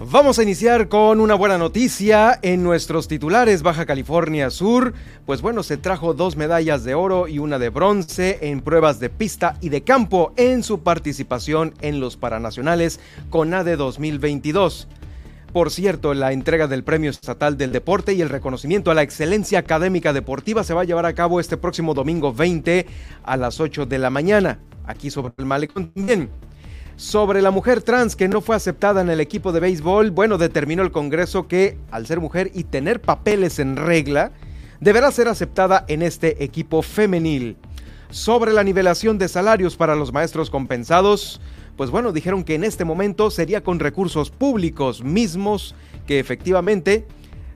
Vamos a iniciar con una buena noticia en nuestros titulares Baja California Sur. Pues bueno, se trajo dos medallas de oro y una de bronce en pruebas de pista y de campo en su participación en los Paranacionales CONADE 2022. Por cierto, la entrega del Premio Estatal del Deporte y el reconocimiento a la excelencia académica deportiva se va a llevar a cabo este próximo domingo 20 a las 8 de la mañana, aquí sobre el Malecón también. Sobre la mujer trans que no fue aceptada en el equipo de béisbol, bueno, determinó el Congreso que, al ser mujer y tener papeles en regla, deberá ser aceptada en este equipo femenil. Sobre la nivelación de salarios para los maestros compensados, pues bueno, dijeron que en este momento sería con recursos públicos mismos que efectivamente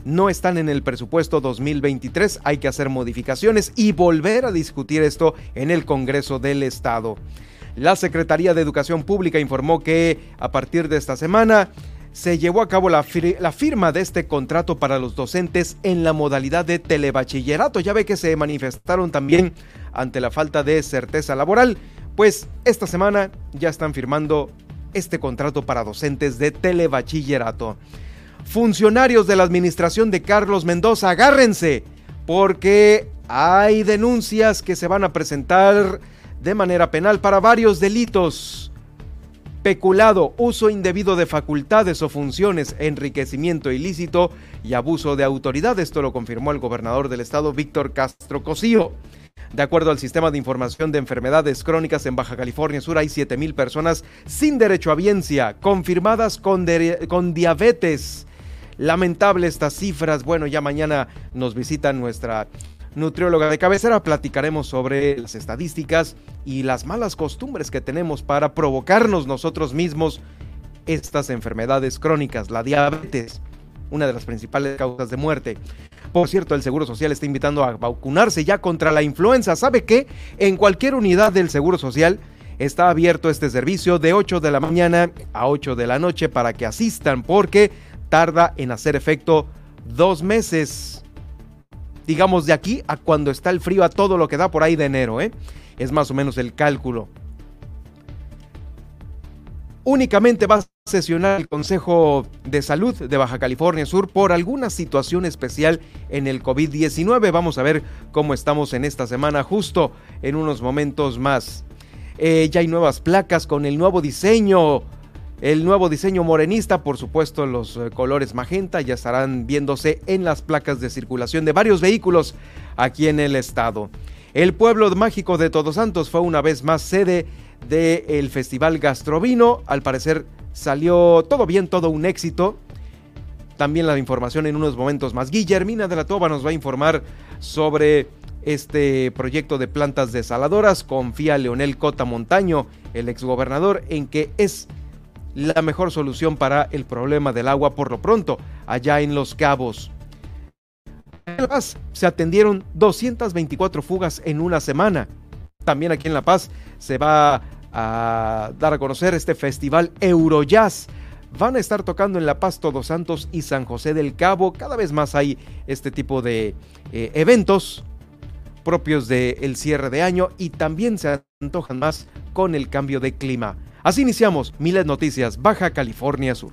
no están en el presupuesto 2023, hay que hacer modificaciones y volver a discutir esto en el Congreso del Estado. La Secretaría de Educación Pública informó que a partir de esta semana se llevó a cabo la, firma de este contrato para los docentes en la modalidad de telebachillerato. Ya ve que se manifestaron también ante la falta de certeza laboral, pues esta semana ya están firmando este contrato para docentes de telebachillerato. Funcionarios de la administración de Carlos Mendoza, agárrense, porque hay denuncias que se van a presentar de manera penal para varios delitos. Peculado, uso indebido de facultades o funciones, enriquecimiento ilícito y abuso de autoridad. Esto lo confirmó el gobernador del estado, Víctor Castro Cosío. De acuerdo al sistema de información de enfermedades crónicas en Baja California Sur, hay 7.000 personas sin derecho a biencia, confirmadas con, con diabetes. Lamentable estas cifras. Bueno, ya mañana nos visita nuestra nutrióloga de cabecera, platicaremos sobre las estadísticas y las malas costumbres que tenemos para provocarnos nosotros mismos estas enfermedades crónicas, la diabetes, una de las principales causas de muerte. Por cierto, el Seguro Social está invitando a vacunarse ya contra la influenza. ¿Sabe qué? En cualquier unidad del Seguro Social está abierto este servicio de 8 de la mañana a 8 de la noche para que asistan porque tarda en hacer efecto dos meses digamos, de aquí a cuando está el frío, a todo lo que da por ahí de enero, ¿eh? Es más o menos el cálculo. Únicamente va a sesionar el Consejo de Salud de Baja California Sur por alguna situación especial en el COVID-19. Vamos a ver cómo estamos en esta semana, justo en unos momentos más. Eh, ya hay nuevas placas con el nuevo diseño el nuevo diseño morenista, por supuesto los eh, colores magenta, ya estarán viéndose en las placas de circulación de varios vehículos aquí en el estado. El pueblo mágico de Todos Santos fue una vez más sede del Festival Gastrovino. Al parecer salió todo bien, todo un éxito. También la información en unos momentos más. Guillermina de la Toba nos va a informar sobre este proyecto de plantas desaladoras. Confía Leonel Cota Montaño, el exgobernador, en que es la mejor solución para el problema del agua por lo pronto, allá en Los Cabos. En La Paz se atendieron 224 fugas en una semana. También aquí en La Paz se va a dar a conocer este festival Eurojazz. Van a estar tocando en La Paz Todos Santos y San José del Cabo. Cada vez más hay este tipo de eh, eventos propios del cierre de año y también se antojan más con el cambio de clima. Así iniciamos Miles Noticias, Baja California Sur.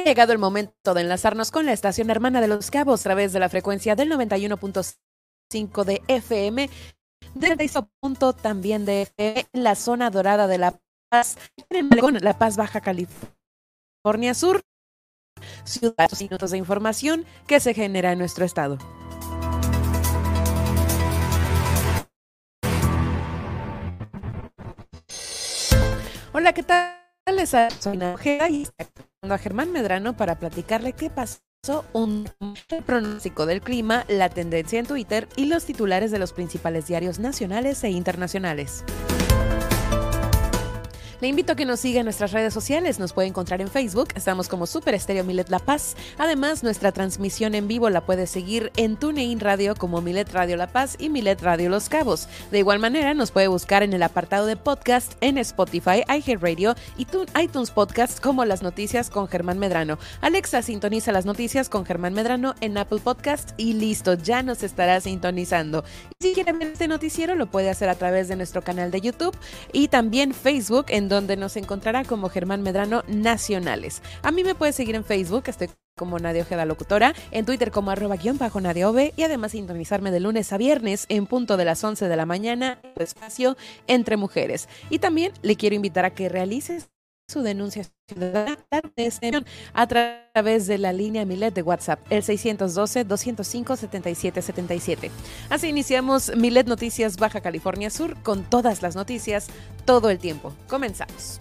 Ha llegado el momento de enlazarnos con la estación hermana de Los Cabos a través de la frecuencia del 91.5 de FM, del punto también de la zona dorada de La Paz, en La Paz, Baja California Sur, ciudad, minutos de información que se genera en nuestro estado. Hola, ¿qué tal? Les Ojeda y a Germán Medrano para platicarle qué pasó un pronóstico del clima, la tendencia en Twitter y los titulares de los principales diarios nacionales e internacionales. Le invito a que nos siga en nuestras redes sociales. Nos puede encontrar en Facebook. Estamos como Super Estéreo Milet La Paz. Además, nuestra transmisión en vivo la puede seguir en TuneIn Radio como Milet Radio La Paz y Milet Radio Los Cabos. De igual manera, nos puede buscar en el apartado de podcast en Spotify, iHeartRadio y iTunes Podcast como Las Noticias con Germán Medrano. Alexa sintoniza las noticias con Germán Medrano en Apple Podcast y listo, ya nos estará sintonizando. Y si quiere ver este noticiero, lo puede hacer a través de nuestro canal de YouTube y también Facebook en donde nos encontrará como Germán Medrano Nacionales. A mí me puede seguir en Facebook, estoy como Nadia Ojeda Locutora, en Twitter como arroba guion bajo Nadia Ove y además sintonizarme de lunes a viernes en punto de las 11 de la mañana, espacio entre mujeres. Y también le quiero invitar a que realices su denuncia ciudadana a través de la línea Milet de WhatsApp, el 612-205-7777. Así iniciamos Milet Noticias Baja California Sur con todas las noticias todo el tiempo. Comenzamos.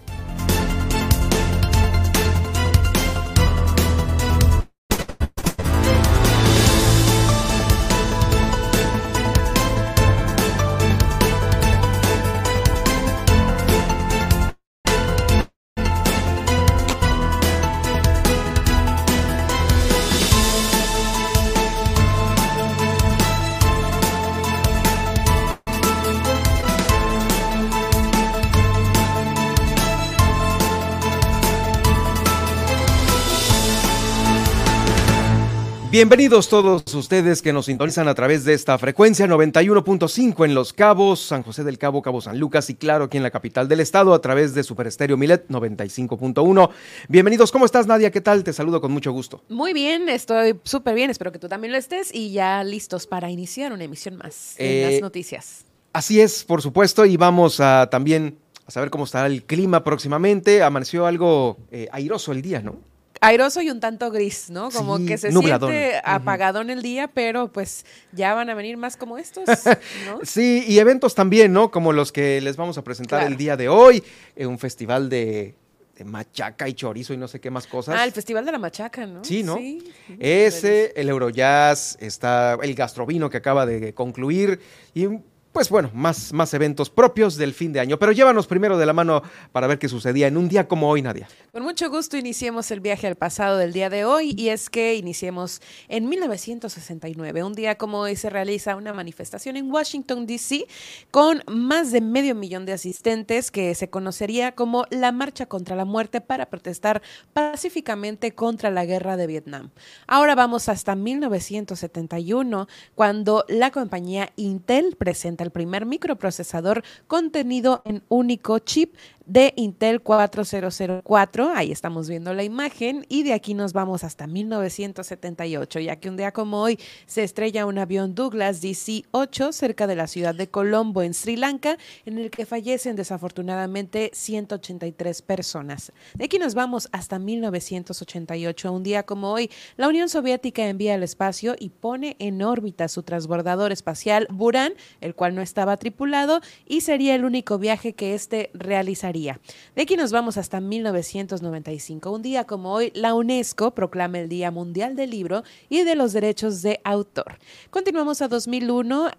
Bienvenidos todos ustedes que nos sintonizan a través de esta frecuencia 91.5 en Los Cabos, San José del Cabo, Cabo San Lucas y claro aquí en la capital del estado a través de Super Estéreo Milet 95.1. Bienvenidos, ¿cómo estás Nadia? ¿Qué tal? Te saludo con mucho gusto. Muy bien, estoy súper bien, espero que tú también lo estés y ya listos para iniciar una emisión más de las eh, noticias. Así es, por supuesto, y vamos a también a saber cómo estará el clima próximamente. Amaneció algo eh, airoso el día, ¿no? Airoso y un tanto gris, ¿no? Como que se siente apagado en el día, pero pues ya van a venir más como estos, ¿no? sí, y eventos también, ¿no? Como los que les vamos a presentar el día de hoy, eh, un festival de, machaca y chorizo y no sé qué más cosas. Ah, el Festival de la Machaca, ¿no? Sí, ¿no? Sí. Ese, el Eurojazz, está el Gastrovino que acaba de concluir y pues bueno, más, más eventos propios del fin de año. Pero llévanos primero de la mano para ver qué sucedía en un día como hoy, Nadia. Con mucho gusto iniciemos el viaje al pasado del día de hoy y es que iniciemos en 1969. Un día como hoy se realiza una manifestación en Washington, D.C. con más de medio millón de asistentes que se conocería como la Marcha contra la Muerte para protestar pacíficamente contra la guerra de Vietnam. Ahora vamos hasta 1971 cuando la compañía Intel presenta el primer microprocesador contenido en único chip de Intel 4004. Ahí estamos viendo la imagen y de aquí nos vamos hasta 1978, ya que un día como hoy se estrella un avión Douglas DC-8 cerca de la ciudad de Colombo, en Sri Lanka, en el que fallecen desafortunadamente 183 personas. De aquí nos vamos hasta 1988, un día como hoy, la Unión Soviética envía al espacio y pone en órbita su transbordador espacial Buran, el cual no estaba tripulado y sería el único viaje que éste realizaría de aquí nos vamos hasta 1995. Un día como hoy, la UNESCO proclama el Día Mundial del Libro y de los Derechos de Autor. Continuamos a 2001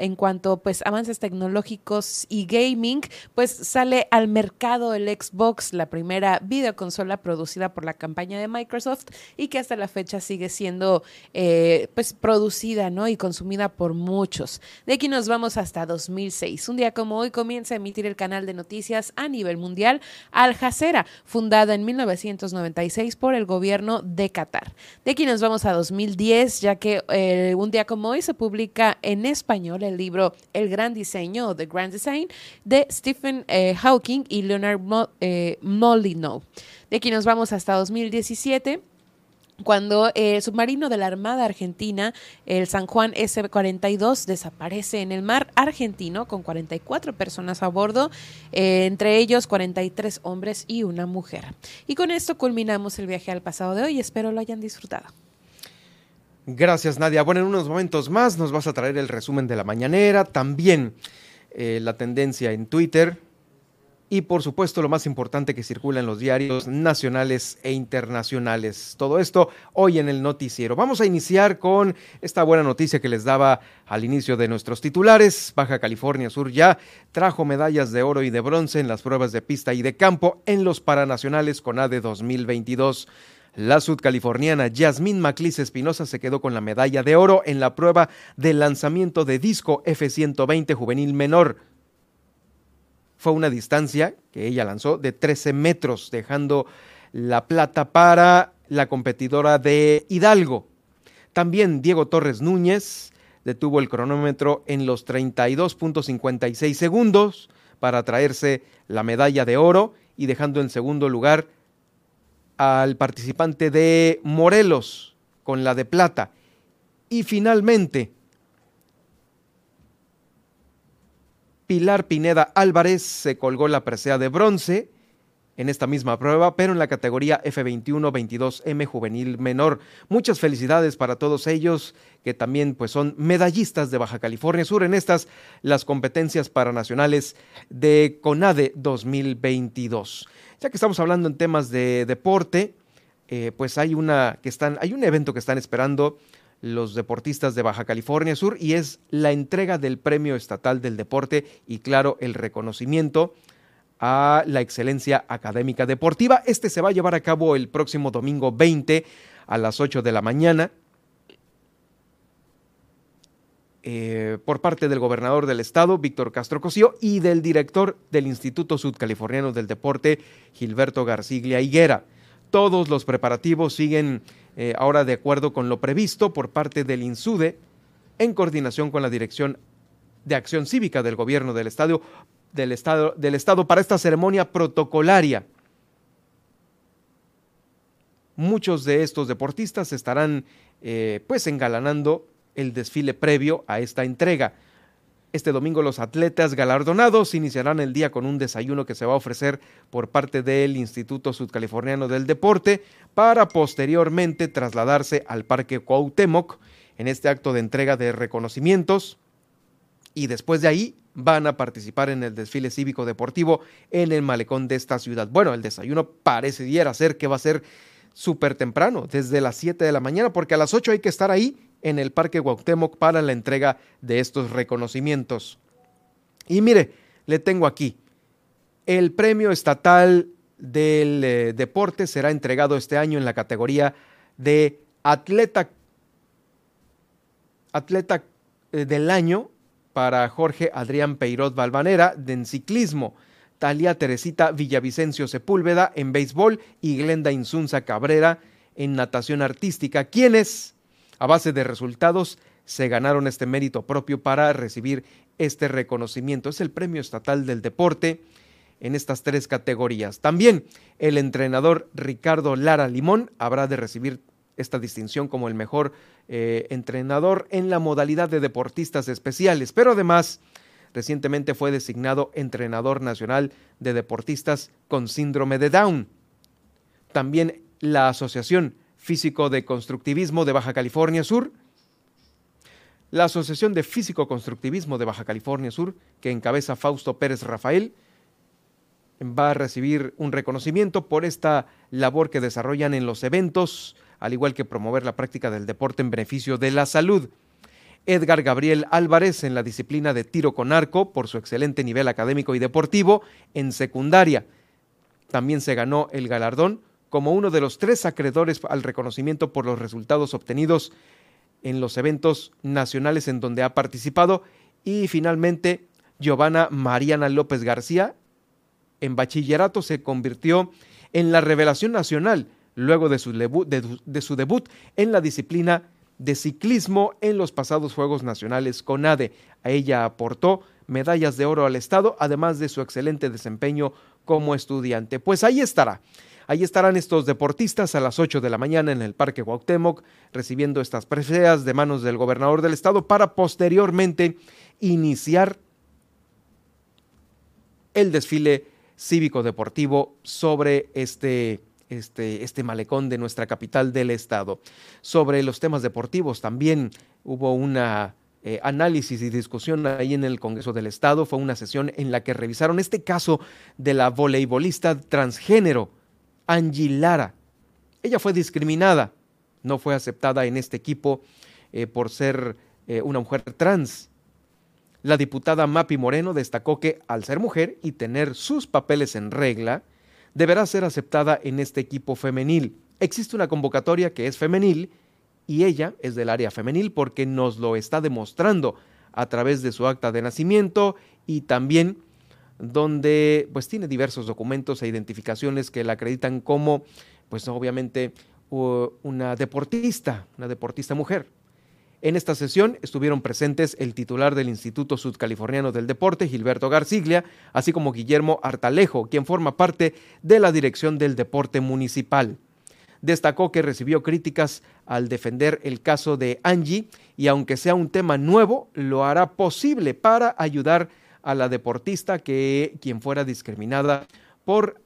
en cuanto pues avances tecnológicos y gaming, pues sale al mercado el Xbox, la primera videoconsola producida por la campaña de Microsoft y que hasta la fecha sigue siendo eh, pues producida ¿no? y consumida por muchos. De aquí nos vamos hasta 2006. Un día como hoy comienza a emitir el canal de noticias a nivel nivel mundial, Al Jazeera, fundada en 1996 por el gobierno de Qatar. De aquí nos vamos a 2010, ya que eh, un día como hoy se publica en español el libro El Gran Diseño, o The Grand Design, de Stephen eh, Hawking y Leonard eh, Molyneux. De aquí nos vamos hasta 2017 cuando el submarino de la Armada Argentina, el San Juan S-42, desaparece en el mar argentino con 44 personas a bordo, eh, entre ellos 43 hombres y una mujer. Y con esto culminamos el viaje al pasado de hoy. Espero lo hayan disfrutado. Gracias, Nadia. Bueno, en unos momentos más nos vas a traer el resumen de la mañanera, también eh, la tendencia en Twitter, y por supuesto lo más importante que circula en los diarios nacionales e internacionales. Todo esto hoy en el noticiero. Vamos a iniciar con esta buena noticia que les daba al inicio de nuestros titulares. Baja California Sur ya trajo medallas de oro y de bronce en las pruebas de pista y de campo en los Paranacionales con ADE 2022. La sudcaliforniana Yasmín Maclis Espinosa se quedó con la medalla de oro en la prueba de lanzamiento de disco F-120 juvenil menor fue una distancia que ella lanzó de 13 metros, dejando la plata para la competidora de Hidalgo. También Diego Torres Núñez detuvo el cronómetro en los 32.56 segundos para traerse la medalla de oro y dejando en segundo lugar al participante de Morelos con la de plata. Y finalmente, Pilar Pineda Álvarez se colgó la presea de bronce en esta misma prueba, pero en la categoría F21-22M juvenil menor. Muchas felicidades para todos ellos que también pues son medallistas de Baja California Sur en estas las competencias paranacionales de CONADE 2022. Ya que estamos hablando en temas de deporte, eh, pues hay una que están hay un evento que están esperando los deportistas de Baja California Sur y es la entrega del Premio Estatal del Deporte y claro, el reconocimiento a la excelencia académica deportiva. Este se va a llevar a cabo el próximo domingo 20 a las 8 de la mañana. Eh, por parte del gobernador del estado, Víctor Castro Cosío, y del director del Instituto Sudcaliforniano del Deporte, Gilberto Garciglia Higuera. Todos los preparativos siguen eh, ahora de acuerdo con lo previsto por parte del INSUDE, en coordinación con la Dirección de Acción Cívica del Gobierno del Estado, del Estado, del Estado para esta ceremonia protocolaria. Muchos de estos deportistas estarán eh, pues engalanando el desfile previo a esta entrega. Este domingo los atletas galardonados iniciarán el día con un desayuno que se va a ofrecer por parte del Instituto Sudcaliforniano del Deporte para posteriormente trasladarse al Parque Cuauhtémoc en este acto de entrega de reconocimientos y después de ahí van a participar en el desfile cívico deportivo en el malecón de esta ciudad. Bueno, el desayuno pareciera ser que va a ser súper temprano, desde las 7 de la mañana, porque a las 8 hay que estar ahí en el Parque Guautemoc para la entrega de estos reconocimientos. Y mire, le tengo aquí, el premio estatal del eh, deporte será entregado este año en la categoría de atleta, atleta eh, del año para Jorge Adrián Peirot Balvanera en ciclismo, Talia Teresita Villavicencio Sepúlveda en béisbol y Glenda Insunza Cabrera en natación artística, quienes a base de resultados se ganaron este mérito propio para recibir este reconocimiento. Es el Premio Estatal del Deporte en estas tres categorías. También el entrenador Ricardo Lara Limón habrá de recibir esta distinción como el mejor eh, entrenador en la modalidad de deportistas especiales, pero además recientemente fue designado entrenador nacional de deportistas con síndrome de Down. También la Asociación Físico de Constructivismo de Baja California Sur, la Asociación de Físico Constructivismo de Baja California Sur, que encabeza Fausto Pérez Rafael, va a recibir un reconocimiento por esta labor que desarrollan en los eventos, al igual que promover la práctica del deporte en beneficio de la salud. Edgar Gabriel Álvarez en la disciplina de tiro con arco por su excelente nivel académico y deportivo en secundaria. También se ganó el galardón como uno de los tres acreedores al reconocimiento por los resultados obtenidos en los eventos nacionales en donde ha participado. Y finalmente, Giovanna Mariana López García en bachillerato se convirtió en la revelación nacional luego de su, debut, en la disciplina de ciclismo en los pasados Juegos Nacionales CONADE. A ella aportó medallas de oro al Estado, además de su excelente desempeño como estudiante. Pues ahí estará. Ahí estarán estos deportistas a las 8 de la mañana en el Parque Cuauhtémoc, recibiendo estas preseas de manos del gobernador del estado para posteriormente iniciar el desfile cívico-deportivo sobre este, este, este malecón de nuestra capital del estado. Sobre los temas deportivos también hubo una eh, análisis y discusión ahí en el Congreso del Estado. Fue una sesión en la que revisaron este caso de la voleibolista transgénero, Angie Lara. Ella fue discriminada, no fue aceptada en este equipo eh, por ser eh, una mujer trans. La diputada Mapi Moreno destacó que al ser mujer y tener sus papeles en regla, deberá ser aceptada en este equipo femenil. Existe una convocatoria que es femenil y ella es del área femenil porque nos lo está demostrando a través de su acta de nacimiento y también donde pues tiene diversos documentos e identificaciones que la acreditan como pues obviamente una deportista, una deportista mujer. En esta sesión estuvieron presentes el titular del Instituto Sudcaliforniano del Deporte, Gilberto Garciglia, así como Guillermo Artalejo, quien forma parte de la Dirección del Deporte Municipal. Destacó que recibió críticas al defender el caso de Angie y aunque sea un tema nuevo, lo hará posible para ayudar a la deportista que quien fuera discriminada por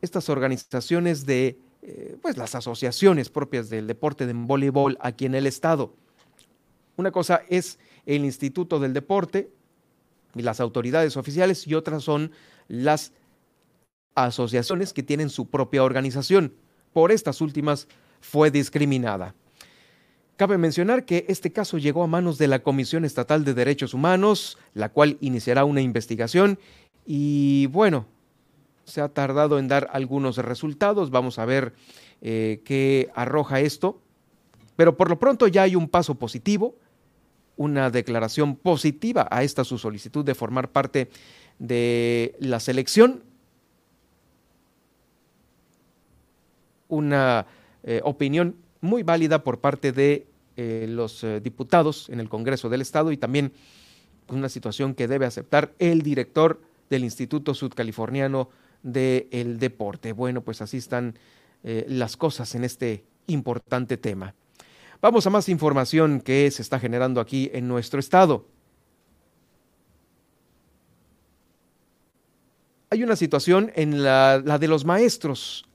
estas organizaciones de eh, pues las asociaciones propias del deporte de voleibol aquí en el estado. Una cosa es el Instituto del Deporte y las autoridades oficiales y otras son las asociaciones que tienen su propia organización. Por estas últimas fue discriminada. Cabe mencionar que este caso llegó a manos de la Comisión Estatal de Derechos Humanos, la cual iniciará una investigación y bueno, se ha tardado en dar algunos resultados. Vamos a ver eh, qué arroja esto. Pero por lo pronto ya hay un paso positivo una declaración positiva a esta su solicitud de formar parte de la selección. Una eh, opinión muy válida por parte de eh, los eh, diputados en el Congreso del Estado y también una situación que debe aceptar el director del Instituto Sudcaliforniano del Deporte. Bueno, pues así están las cosas en este importante tema. Vamos a más información que se está generando aquí en nuestro estado. Hay una situación en la, de los maestros.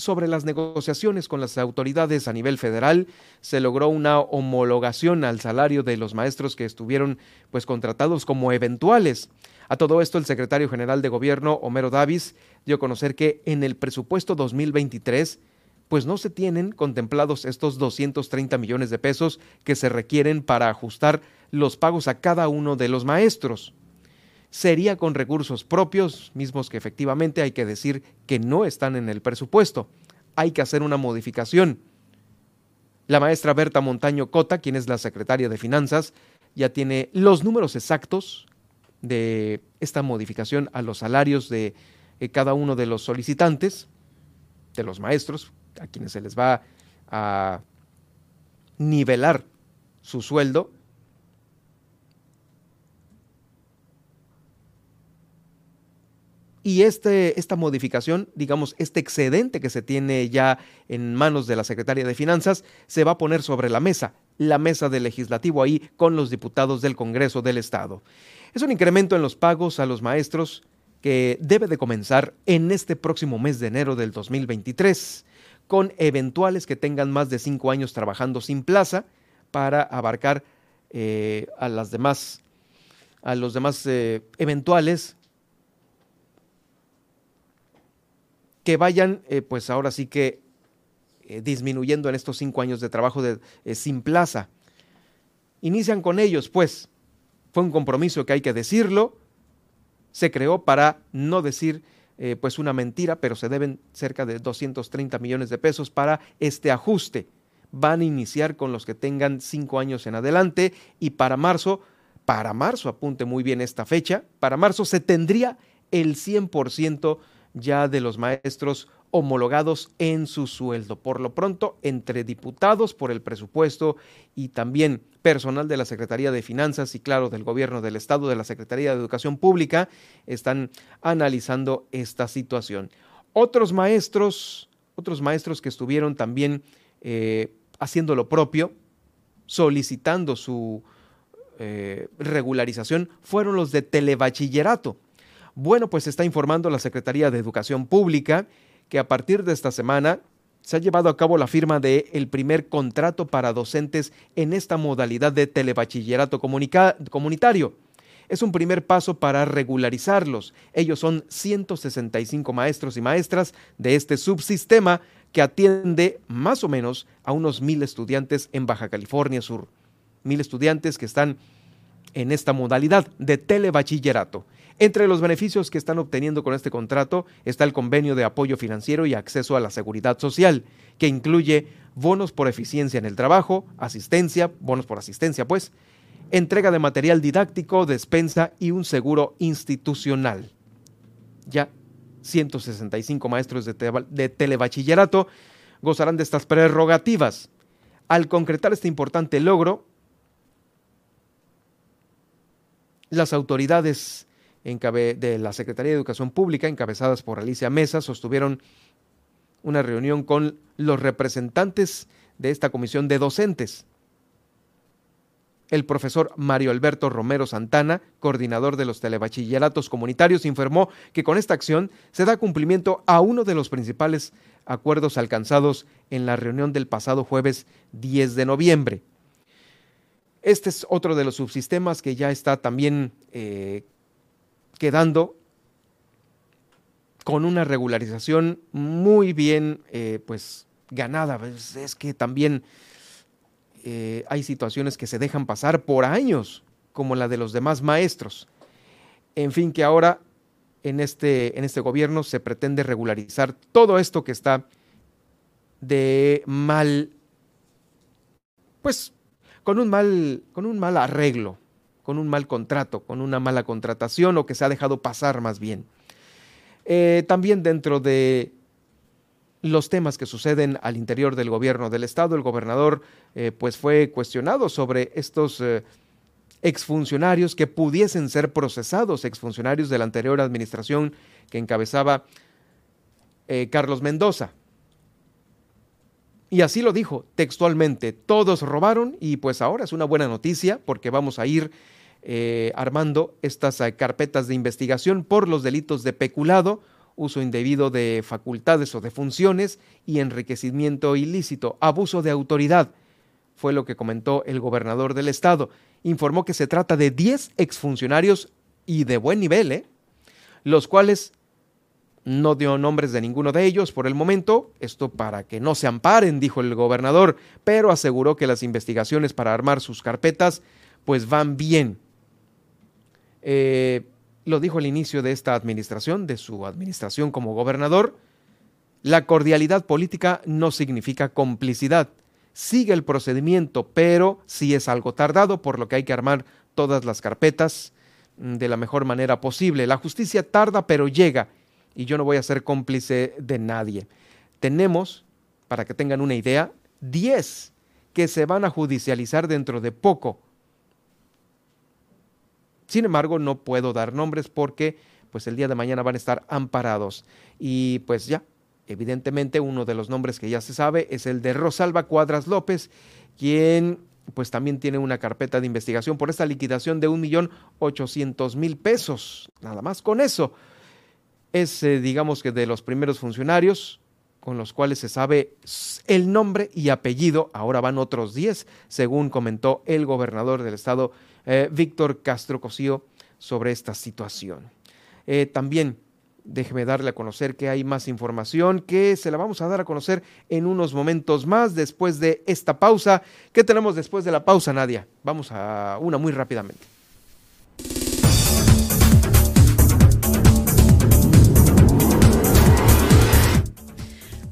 Sobre las negociaciones con las autoridades a nivel federal, se logró una homologación al salario de los maestros que estuvieron pues contratados como eventuales. A todo esto, el secretario general de gobierno, Homero Davis, dio a conocer que en el presupuesto 2023 pues no se tienen contemplados estos 230 millones de pesos que se requieren para ajustar los pagos a cada uno de los maestros. Sería con recursos propios, mismos que efectivamente hay que decir que no están en el presupuesto. Hay que hacer una modificación. La maestra Berta Montaño Cota, quien es la secretaria de Finanzas, ya tiene los números exactos de esta modificación a los salarios de eh, cada uno de los solicitantes, de los maestros, a quienes se les va a nivelar su sueldo, Y este, esta modificación, digamos, este excedente que se tiene ya en manos de la Secretaría de Finanzas, se va a poner sobre la mesa, la mesa del legislativo ahí con los diputados del Congreso del Estado. Es un incremento en los pagos a los maestros que debe de comenzar en este próximo mes de enero del 2023 con eventuales que tengan más de cinco años trabajando sin plaza para abarcar eh, a las demás a los demás eh, eventuales que vayan eh, pues ahora sí que disminuyendo en estos cinco años de trabajo de, sin plaza. Inician con ellos pues. Fue un compromiso que hay que decirlo. Se creó para no decir eh, pues una mentira, pero se deben cerca de 230 millones de pesos para este ajuste. Van a iniciar con los que tengan cinco años en adelante y para marzo, para marzo, apunte muy bien esta fecha, para marzo se tendría el 100% ya de los maestros homologados en su sueldo. Por lo pronto, entre diputados por el presupuesto y también personal de la Secretaría de Finanzas y claro del Gobierno del Estado, de la Secretaría de Educación Pública, están analizando esta situación. Otros maestros, otros maestros que estuvieron también eh, haciendo lo propio, solicitando su eh, regularización, fueron los de telebachillerato. Bueno, pues está informando la Secretaría de Educación Pública que a partir de esta semana se ha llevado a cabo la firma de el primer contrato para docentes en esta modalidad de telebachillerato comunitario. Es un primer paso para regularizarlos. Ellos son 165 maestros y maestras de este subsistema que atiende más o menos a unos mil estudiantes en Baja California Sur. Mil estudiantes que están en esta modalidad de telebachillerato. Entre los beneficios que están obteniendo con este contrato está el convenio de apoyo financiero y acceso a la seguridad social, que incluye bonos por eficiencia en el trabajo, asistencia, bonos por asistencia, pues, entrega de material didáctico, despensa y un seguro institucional. Ya 165 maestros de, de telebachillerato gozarán de estas prerrogativas. Al concretar este importante logro, las autoridades de la Secretaría de Educación Pública, encabezadas por Alicia Mesa, sostuvieron una reunión con los representantes de esta comisión de docentes. El profesor Mario Alberto Romero Santana, coordinador de los telebachilleratos comunitarios, informó que con esta acción se da cumplimiento a uno de los principales acuerdos alcanzados en la reunión del pasado jueves 10 de noviembre. Este es otro de los subsistemas que ya está también eh, quedando con una regularización muy bien eh, pues ganada. Es, que también eh, hay situaciones que se dejan pasar por años, como la de los demás maestros. En fin, que ahora en este, en este gobierno se pretende regularizar todo esto que está de mal, pues con un mal, con un mal arreglo, con un mal contrato, con una mala contratación o que se ha dejado pasar más bien. Eh, también dentro de los temas que suceden al interior del gobierno del estado, el gobernador eh, pues fue cuestionado sobre estos eh, exfuncionarios que pudiesen ser procesados, exfuncionarios de la anterior administración que encabezaba Carlos Mendoza. Y así lo dijo textualmente, todos robaron y pues ahora es una buena noticia porque vamos a ir eh, armando estas eh, carpetas de investigación por los delitos de peculado, uso indebido de facultades o de funciones y enriquecimiento ilícito, abuso de autoridad, fue lo que comentó el gobernador del estado. Informó que se trata de 10 exfuncionarios y de buen nivel, ¿eh? los cuales no dio nombres de ninguno de ellos por el momento, esto para que no se amparen, dijo el gobernador, pero aseguró que las investigaciones para armar sus carpetas pues van bien. Eh, lo dijo al inicio de esta administración, de su administración como gobernador, la cordialidad política no significa complicidad. Sigue el procedimiento, pero sí es algo tardado, por lo que hay que armar todas las carpetas mm, de la mejor manera posible. La justicia tarda, pero llega y yo no voy a ser cómplice de nadie. Tenemos, para que tengan una idea, 10 que se van a judicializar dentro de poco. Sin embargo, no puedo dar nombres porque pues el día de mañana van a estar amparados. Y pues ya, evidentemente uno de los nombres que ya se sabe es el de Rosalba Cuadras López, quien pues también tiene una carpeta de investigación por esta liquidación de un millón ochocientos mil pesos. Nada más con eso es, eh, digamos que, de los primeros funcionarios con los cuales se sabe el nombre y apellido. Ahora van otros 10, según comentó el gobernador del estado, eh, Víctor Castro Cosío, sobre esta situación. Eh, también déjeme darle a conocer que hay más información que se la vamos a dar a conocer en unos momentos más después de esta pausa. ¿Qué tenemos después de la pausa, Nadia? Vamos a una muy rápidamente.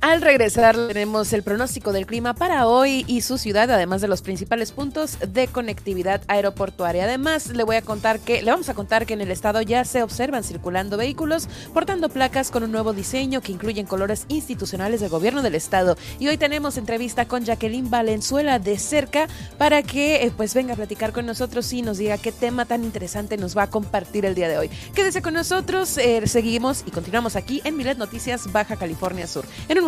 Al regresar tenemos el pronóstico del clima para hoy y su ciudad, además de los principales puntos de conectividad aeroportuaria. Además, le voy a contar que le vamos a contar que en el estado ya se observan circulando vehículos portando placas con un nuevo diseño que incluyen colores institucionales del gobierno del estado. Y hoy tenemos entrevista con Jacqueline Valenzuela de cerca para que eh, pues venga a platicar con nosotros y nos diga qué tema tan interesante nos va a compartir el día de hoy. Quédese con nosotros, eh, seguimos y continuamos aquí en Milet Noticias Baja California Sur. En un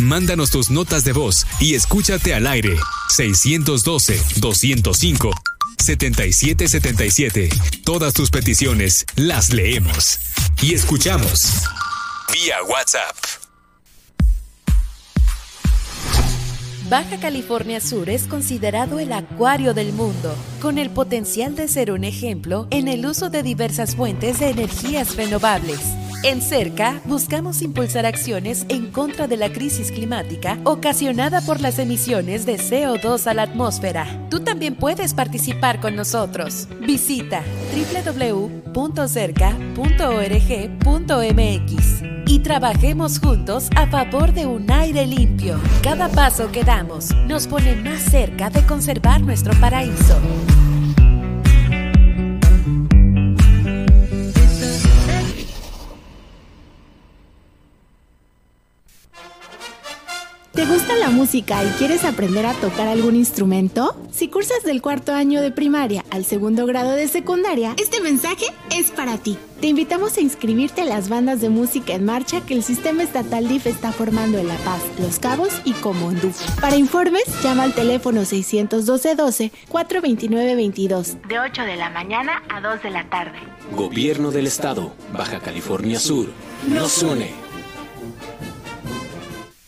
Mándanos tus notas de voz y escúchate al aire. 612-205-7777. Todas tus peticiones las leemos y escuchamos vía WhatsApp. Baja California Sur es considerado el acuario del mundo, con el potencial de ser un ejemplo en el uso de diversas fuentes de energías renovables en Cerca, buscamos impulsar acciones en contra de la crisis climática ocasionada por las emisiones de CO2 a la atmósfera. Tú también puedes participar con nosotros. Visita www.cerca.org.mx y trabajemos juntos a favor de un aire limpio. Cada paso que damos nos pone más cerca de conservar nuestro paraíso. ¿Te gusta la música y quieres aprender a tocar algún instrumento? Si cursas del cuarto año de primaria al segundo grado de secundaria, este mensaje es para ti. Te invitamos a inscribirte a las bandas de música en marcha que el sistema estatal DIF está formando en La Paz, Los Cabos y Comondú. Para informes, llama al teléfono 612-12-429-22, de 8 de la mañana a 2 de la tarde. Gobierno del Estado, Baja California Sur, nos une.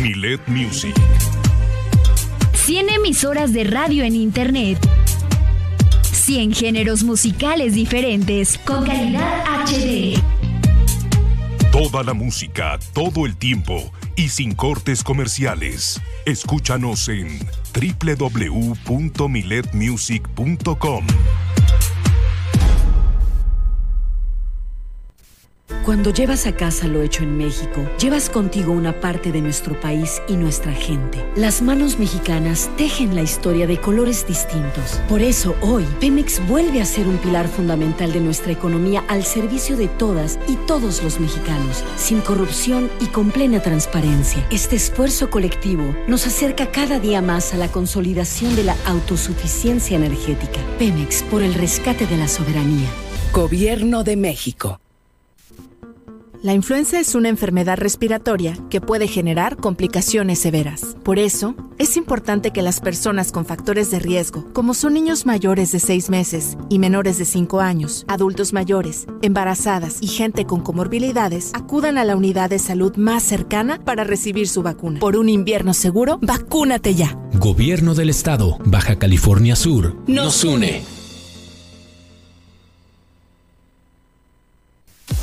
Milet Music. 100 emisoras de radio en Internet. 100 géneros musicales diferentes con calidad HD. Toda la música, todo el tiempo y sin cortes comerciales. Escúchanos en www.miletmusic.com. Cuando llevas a casa lo hecho en México, llevas contigo una parte de nuestro país y nuestra gente. Las manos mexicanas tejen la historia de colores distintos. Por eso hoy, Pemex vuelve a ser un pilar fundamental de nuestra economía al servicio de todas y todos los mexicanos, sin corrupción y con plena transparencia. Este esfuerzo colectivo nos acerca cada día más a la consolidación de la autosuficiencia energética. Pemex por el rescate de la soberanía. Gobierno de México. La influenza es una enfermedad respiratoria que puede generar complicaciones severas. Por eso, es importante que las personas con factores de riesgo, como son niños mayores de 6 meses y menores de 5 años, adultos mayores, embarazadas y gente con comorbilidades, acudan a la unidad de salud más cercana para recibir su vacuna. Por un invierno seguro, vacúnate ya. Gobierno del Estado, Baja California Sur, nos une.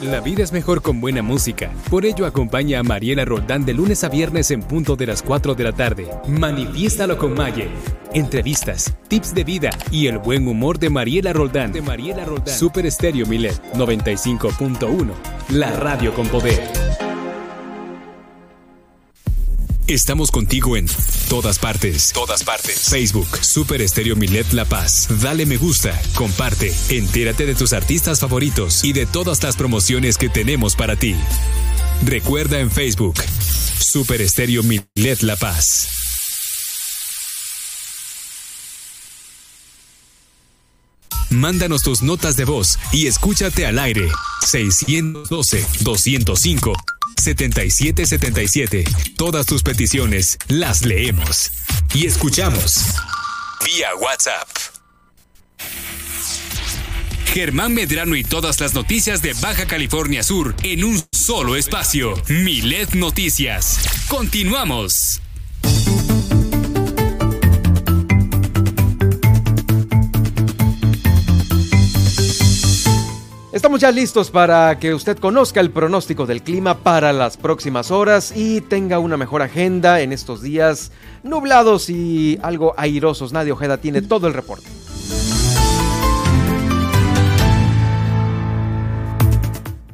La vida es mejor con buena música. Por ello acompaña a Mariela Roldán de lunes a viernes en punto de las 4 de la tarde. Manifiéstalo con Maye. Entrevistas, tips de vida y el buen humor de Mariela Roldán. De Mariela Roldán. Super Estéreo Milet 95.1. La radio con poder. Estamos contigo en todas partes. Todas partes. Facebook, Super Estéreo Milet La Paz. Dale me gusta, comparte, entérate de tus artistas favoritos y de todas las promociones que tenemos para ti. Recuerda en Facebook, Super Estéreo Milet La Paz. Mándanos tus notas de voz y escúchate al aire. 612 205 7777. Todas tus peticiones las leemos y escuchamos vía WhatsApp. Germán Medrano y todas las noticias de Baja California Sur en un solo espacio. Milet Noticias. Continuamos. Estamos ya listos para que usted conozca el pronóstico del clima para las próximas horas y tenga una mejor agenda en estos días nublados y algo airosos. Nadia Ojeda tiene todo el reporte.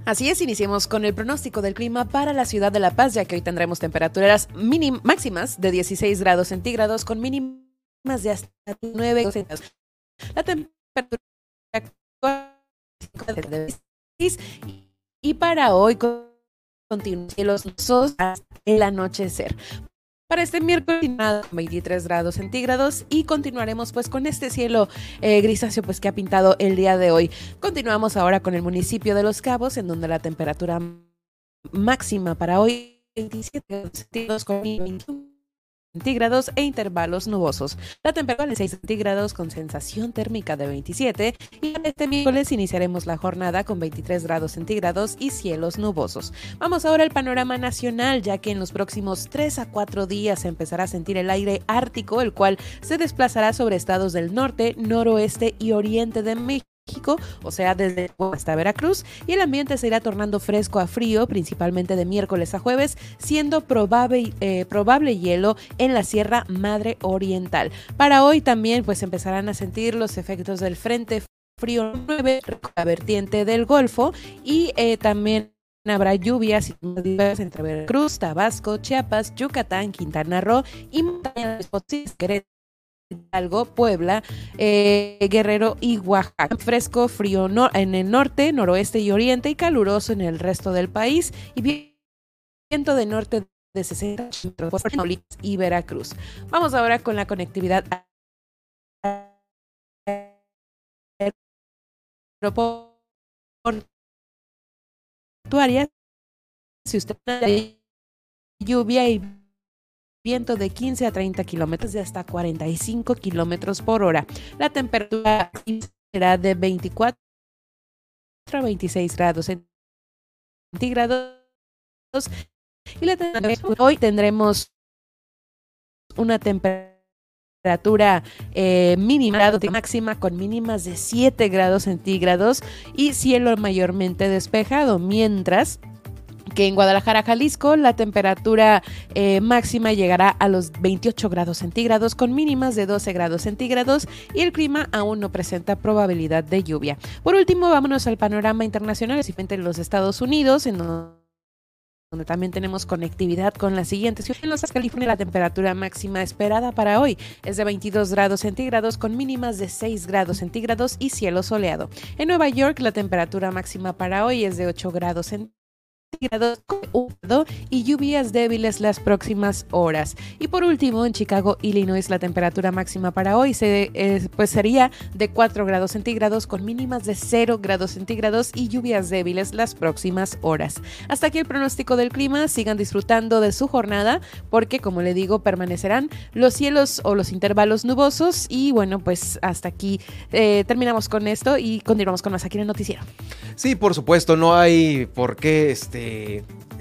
Así es, iniciemos con el pronóstico del clima para la ciudad de La Paz, ya que hoy tendremos temperaturas máximas de 16 grados centígrados con mínimas de hasta 9 grados. La temperatura y para hoy continúan los el anochecer. Para este miércoles 23 grados centígrados y continuaremos pues con este cielo eh, grisáceo pues que ha pintado el día de hoy. Continuamos ahora con el municipio de Los Cabos en donde la temperatura máxima para hoy 27 grados centígrados con 21 centígrados e intervalos nubosos. La temperatura es 6 centígrados con sensación térmica de 27 y este miércoles iniciaremos la jornada con 23 grados centígrados y cielos nubosos. Vamos ahora al panorama nacional ya que en los próximos 3 a 4 días se empezará a sentir el aire ártico el cual se desplazará sobre estados del norte, noroeste y oriente de México o sea, desde hasta Veracruz, y el ambiente se irá tornando fresco a frío, principalmente de miércoles a jueves, siendo probable, eh, probable hielo en la Sierra Madre Oriental. Para hoy también pues empezarán a sentir los efectos del Frente Frío 9, la vertiente del Golfo, y eh, también habrá lluvias entre Veracruz, Tabasco, Chiapas, Yucatán, Quintana Roo y Montaña de Hidalgo, Puebla, eh, Guerrero y Oaxaca. Fresco, frío en el norte, noroeste y oriente y caluroso en el resto del país y viento de norte de 60 kilómetros y Veracruz. Vamos ahora con la conectividad aeroportuaria. Si usted lluvia y viento de 15 a 30 kilómetros de hasta 45 kilómetros por hora. La temperatura será de 24 a 26 grados centígrados. Y hoy tendremos una temperatura eh, mínima máxima con mínimas de 7 grados centígrados y cielo mayormente despejado, mientras que en Guadalajara, Jalisco, la temperatura eh, máxima llegará a los 28 grados centígrados con mínimas de 12 grados centígrados y el clima aún no presenta probabilidad de lluvia. Por último, vámonos al panorama internacional, en los Estados Unidos, donde también tenemos conectividad con la siguiente ciudad. En Los California, la temperatura máxima esperada para hoy es de 22 grados centígrados con mínimas de 6 grados centígrados y cielo soleado. En Nueva York, la temperatura máxima para hoy es de 8 grados centígrados grados y lluvias débiles las próximas horas. Y por último, en Chicago, Illinois, la temperatura máxima para hoy se, pues sería de 4 grados centígrados con mínimas de 0 grados centígrados y lluvias débiles las próximas horas. Hasta aquí el pronóstico del clima. Sigan disfrutando de su jornada porque, como le digo, permanecerán los cielos o los intervalos nubosos. Y bueno, pues hasta aquí eh, terminamos con esto y continuamos con más aquí en el noticiero. Sí, por supuesto, no hay por qué este,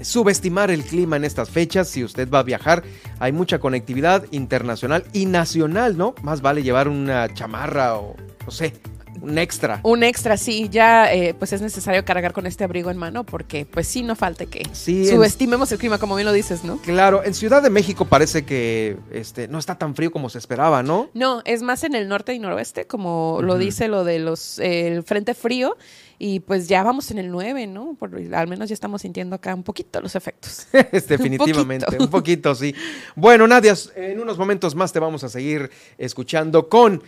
subestimar el clima en estas fechas. Si usted va a viajar, hay mucha conectividad internacional y nacional, ¿no? Más vale llevar una chamarra o, no sé, un extra. Un extra, sí. Ya eh, pues es necesario cargar con este abrigo en mano porque pues sí, no falte que subestimemos el clima, como bien lo dices, ¿no? Claro, en Ciudad de México parece que este, no está tan frío como se esperaba, ¿no? No, es más en el norte y noroeste, como lo dice lo de los el frente frío. Y pues ya vamos en el 9, ¿no? Por, al menos ya estamos sintiendo acá un poquito los efectos. Definitivamente, un poquito. sí. Bueno, Nadia, en unos momentos más te vamos a seguir escuchando con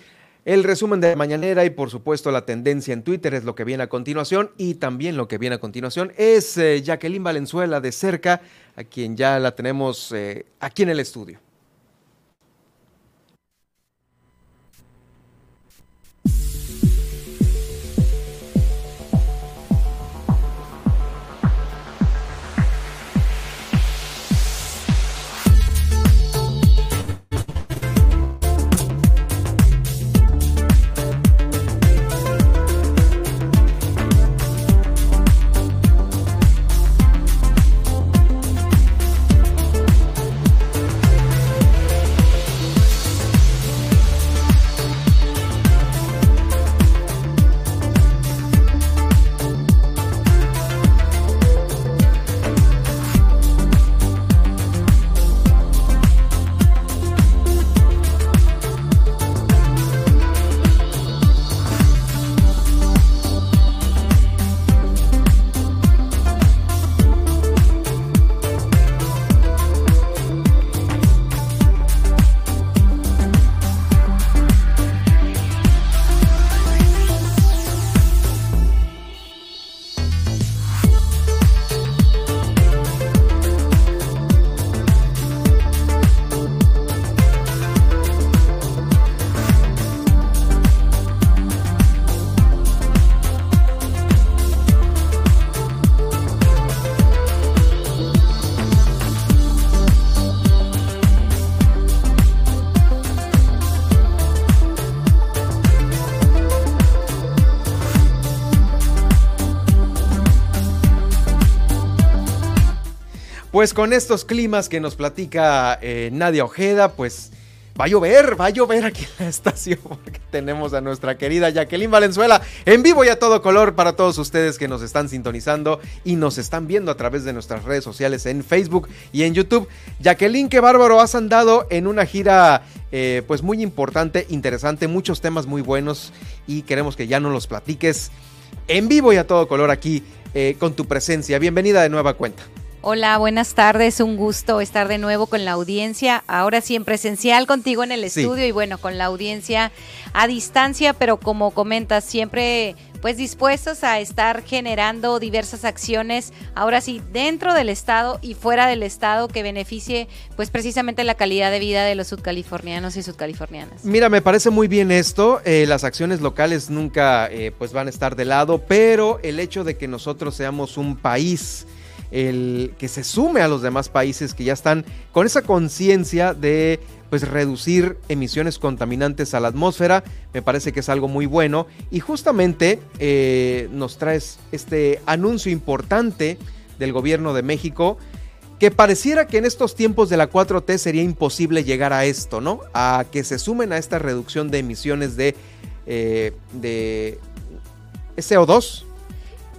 el resumen de la mañanera y por supuesto la tendencia en Twitter es lo que viene a continuación y también lo que viene a continuación es eh, Jacqueline Valenzuela de cerca, a quien ya la tenemos eh, aquí en el estudio. Pues con estos climas que nos platica eh, Nadia Ojeda, pues va a llover, va a llover aquí en la estación porque tenemos a nuestra querida Jacqueline Valenzuela en vivo y a todo color para todos ustedes que nos están sintonizando y nos están viendo a través de nuestras redes sociales en Facebook y en YouTube. Jacqueline, qué bárbaro, has andado en una gira eh, pues muy importante, interesante, muchos temas muy buenos y queremos que ya nos los platiques en vivo y a todo color aquí eh, con tu presencia. Bienvenida de nueva cuenta. Hola, buenas tardes. Un gusto estar de nuevo con la audiencia. Ahora sí en presencial contigo en el estudio y bueno, con la audiencia a distancia, pero como comentas, siempre pues dispuestos a estar generando diversas acciones, ahora sí, dentro del estado y fuera del estado que beneficie pues precisamente la calidad de vida de los sudcalifornianos y sudcalifornianas. Mira, me parece muy bien esto, eh, las acciones locales nunca eh, pues van a estar de lado, pero el hecho de que nosotros seamos un país el que se sume a los demás países que ya están con esa conciencia de pues reducir emisiones contaminantes a la atmósfera, me parece que es algo muy bueno y justamente eh, nos traes este anuncio importante del gobierno de México que pareciera que en estos tiempos de la 4T sería imposible llegar a esto, ¿no? A que se sumen a esta reducción de emisiones de, eh, de CO2,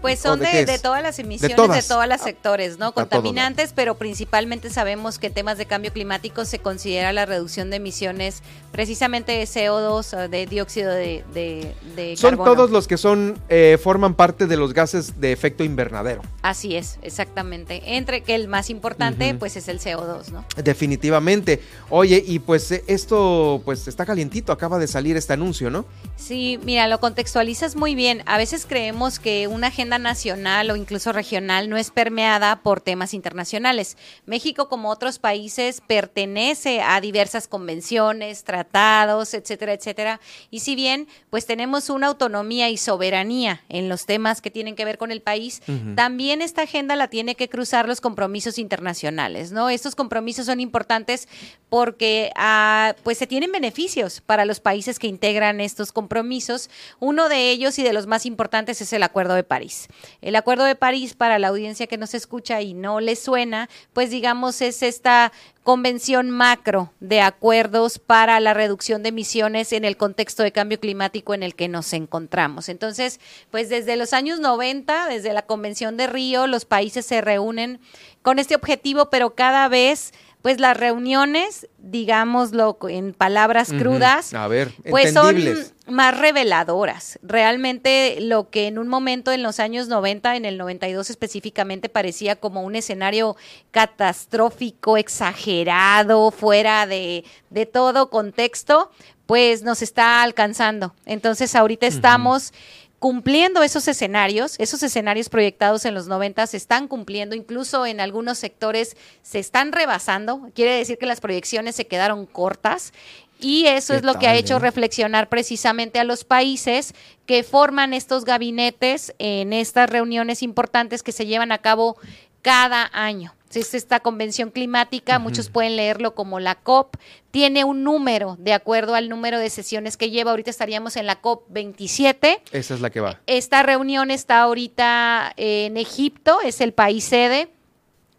pues son de, todas las emisiones, de, todos los sectores, ¿no? Contaminantes, pero principalmente sabemos que en temas de cambio climático se considera la reducción de emisiones precisamente de CO2, de dióxido de, de, son todos los que son eh, forman parte de los gases de efecto invernadero. Así es, exactamente. Entre que el más importante, pues es el CO2, ¿no? Definitivamente. Oye, y pues esto pues está calientito, acaba de salir este anuncio, ¿no? Sí, mira, lo contextualizas muy bien. A veces creemos que una agenda nacional o incluso regional no es permeada por temas internacionales. México, como otros países, pertenece a diversas convenciones, tratados, etcétera, etcétera. Y si bien, pues tenemos una autonomía y soberanía en los temas que tienen que ver con el país, también esta agenda la tiene que cruzar los compromisos internacionales, ¿no? Estos compromisos son importantes porque, ah, pues, se tienen beneficios para los países que integran estos compromisos. Uno de ellos y de los más importantes es el Acuerdo de París. El Acuerdo de París, para la audiencia que nos escucha y no le suena, pues digamos es esta convención macro de acuerdos para la reducción de emisiones en el contexto de cambio climático en el que nos encontramos. Entonces, pues desde los años 90, desde la Convención de Río, los países se reúnen con este objetivo, pero cada vez pues las reuniones, digámoslo en palabras crudas, A ver, pues son más reveladoras. Realmente lo que en un momento en los años 90, en el 92 específicamente, parecía como un escenario catastrófico, exagerado, fuera de, de todo contexto, pues nos está alcanzando. Entonces ahorita estamos cumpliendo esos escenarios, esos escenarios proyectados en los 90 se están cumpliendo, incluso en algunos sectores se están rebasando, quiere decir que las proyecciones se quedaron cortas y eso ¿Qué es lo que ha hecho eh? reflexionar precisamente a los países que forman estos gabinetes en estas reuniones importantes que se llevan a cabo cada año. Es esta convención climática, muchos pueden leerlo como la COP, tiene un número de acuerdo al número de sesiones que lleva. Ahorita estaríamos en la COP 27. Esa es la que va. Esta reunión está ahorita en Egipto, es el país sede.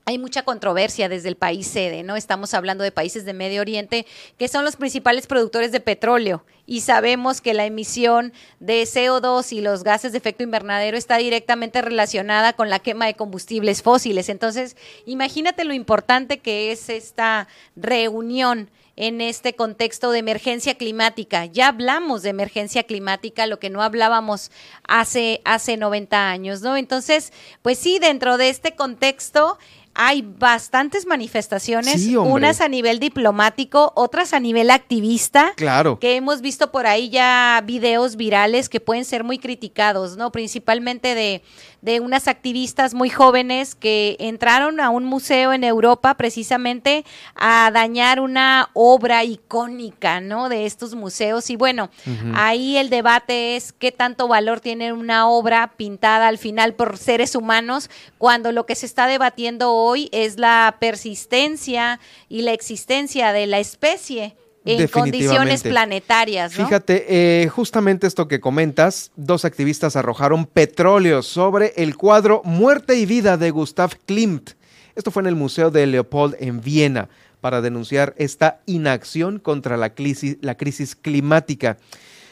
Hay mucha controversia desde el país sede, ¿no? Estamos hablando de países de Medio Oriente que son los principales productores de petróleo y sabemos que la emisión de CO2 y los gases de efecto invernadero está directamente relacionada con la quema de combustibles fósiles. Entonces, imagínate lo importante que es esta reunión en este contexto de emergencia climática. Ya hablamos de emergencia climática, lo que no hablábamos hace, hace 90 años, ¿no? Entonces, pues sí, dentro de este contexto hay bastantes manifestaciones, Sí, unas a nivel diplomático, otras a nivel activista. Claro. Que hemos visto por ahí ya videos virales que pueden ser muy criticados, ¿no? Principalmente de, de unas activistas muy jóvenes que entraron a un museo en Europa precisamente a dañar una obra icónica, ¿no? De estos museos. Y bueno, ahí el debate es qué tanto valor tiene una obra pintada al final por seres humanos cuando lo que se está debatiendo hoy es la persistencia y la existencia de la especie en condiciones planetarias, ¿no? Fíjate, eh, justamente esto que comentas, dos activistas arrojaron petróleo sobre el cuadro Muerte y Vida de Gustav Klimt. Esto fue en el Museo de Leopold en Viena para denunciar esta inacción contra la crisis, la crisis climática.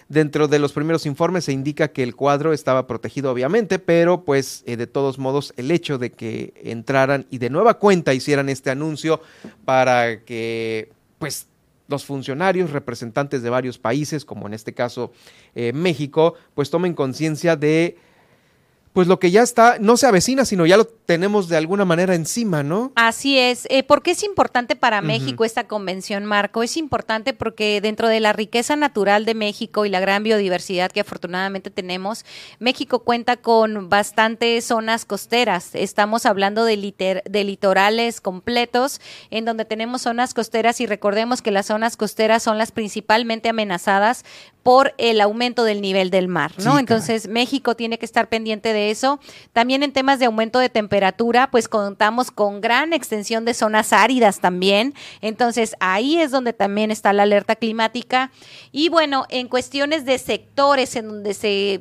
Dentro de los primeros informes se indica que el cuadro estaba protegido obviamente, pero pues eh, de todos modos el hecho de que entraran y de nueva cuenta hicieran este anuncio para que pues los funcionarios, representantes de varios países, como en este caso eh, México, pues tomen conciencia de pues lo que ya está, no se avecina, sino ya lo tenemos de alguna manera encima, ¿no? Así es. Eh, ¿Por qué es importante para. México esta convención, Marco? Es importante porque dentro de la riqueza natural de México y la gran biodiversidad que afortunadamente tenemos, México cuenta con bastantes zonas costeras. Estamos hablando de, liter- de litorales completos en donde tenemos zonas costeras y recordemos que las zonas costeras son las principalmente amenazadas por el aumento del nivel del mar, ¿no? Sí, caray. Entonces, México tiene que estar pendiente de eso. También en temas de aumento de temperatura, pues contamos con gran extensión de zonas áridas también. Entonces, ahí es donde también está la alerta climática. Y bueno, en cuestiones de sectores en donde se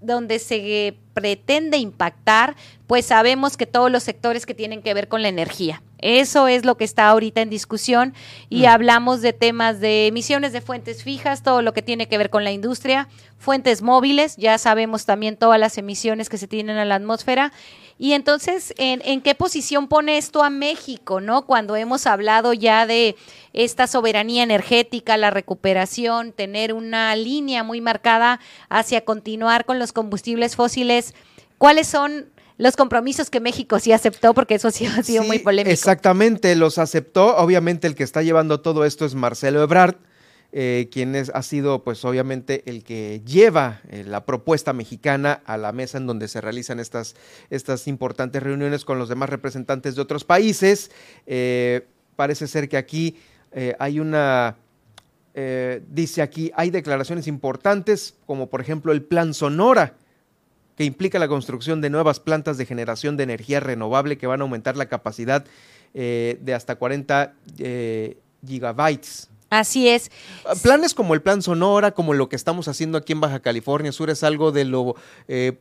donde se pretende impactar, pues sabemos que todos los sectores que tienen que ver con la energía. Eso es lo que está ahorita en discusión y Mm. hablamos de temas de emisiones de fuentes fijas, todo lo que tiene que ver con la industria, fuentes móviles, ya sabemos también todas las emisiones que se tienen a la atmósfera. Y entonces, ¿en, en qué posición pone esto a México, no? Cuando hemos hablado ya de esta soberanía energética, la recuperación, tener una línea muy marcada hacia continuar con los combustibles fósiles, ¿cuáles son los compromisos que México sí aceptó? Porque eso sí ha sido Sí, muy polémico. Exactamente, los aceptó. Obviamente el que está llevando todo esto es Marcelo Ebrard, eh, quien es- ha sido pues obviamente el que lleva eh, la propuesta mexicana a la mesa en donde se realizan estas, estas importantes reuniones con los demás representantes de otros países. Eh, parece ser que aquí hay una... dice aquí, hay declaraciones importantes, como por ejemplo el Plan Sonora, que implica la construcción de nuevas plantas de generación de energía renovable que van a aumentar la capacidad eh, de hasta 40 eh, gigabytes. Así es. Ah, Planes como el Plan Sonora, como lo que estamos haciendo aquí en Baja California Sur, es algo de lo eh,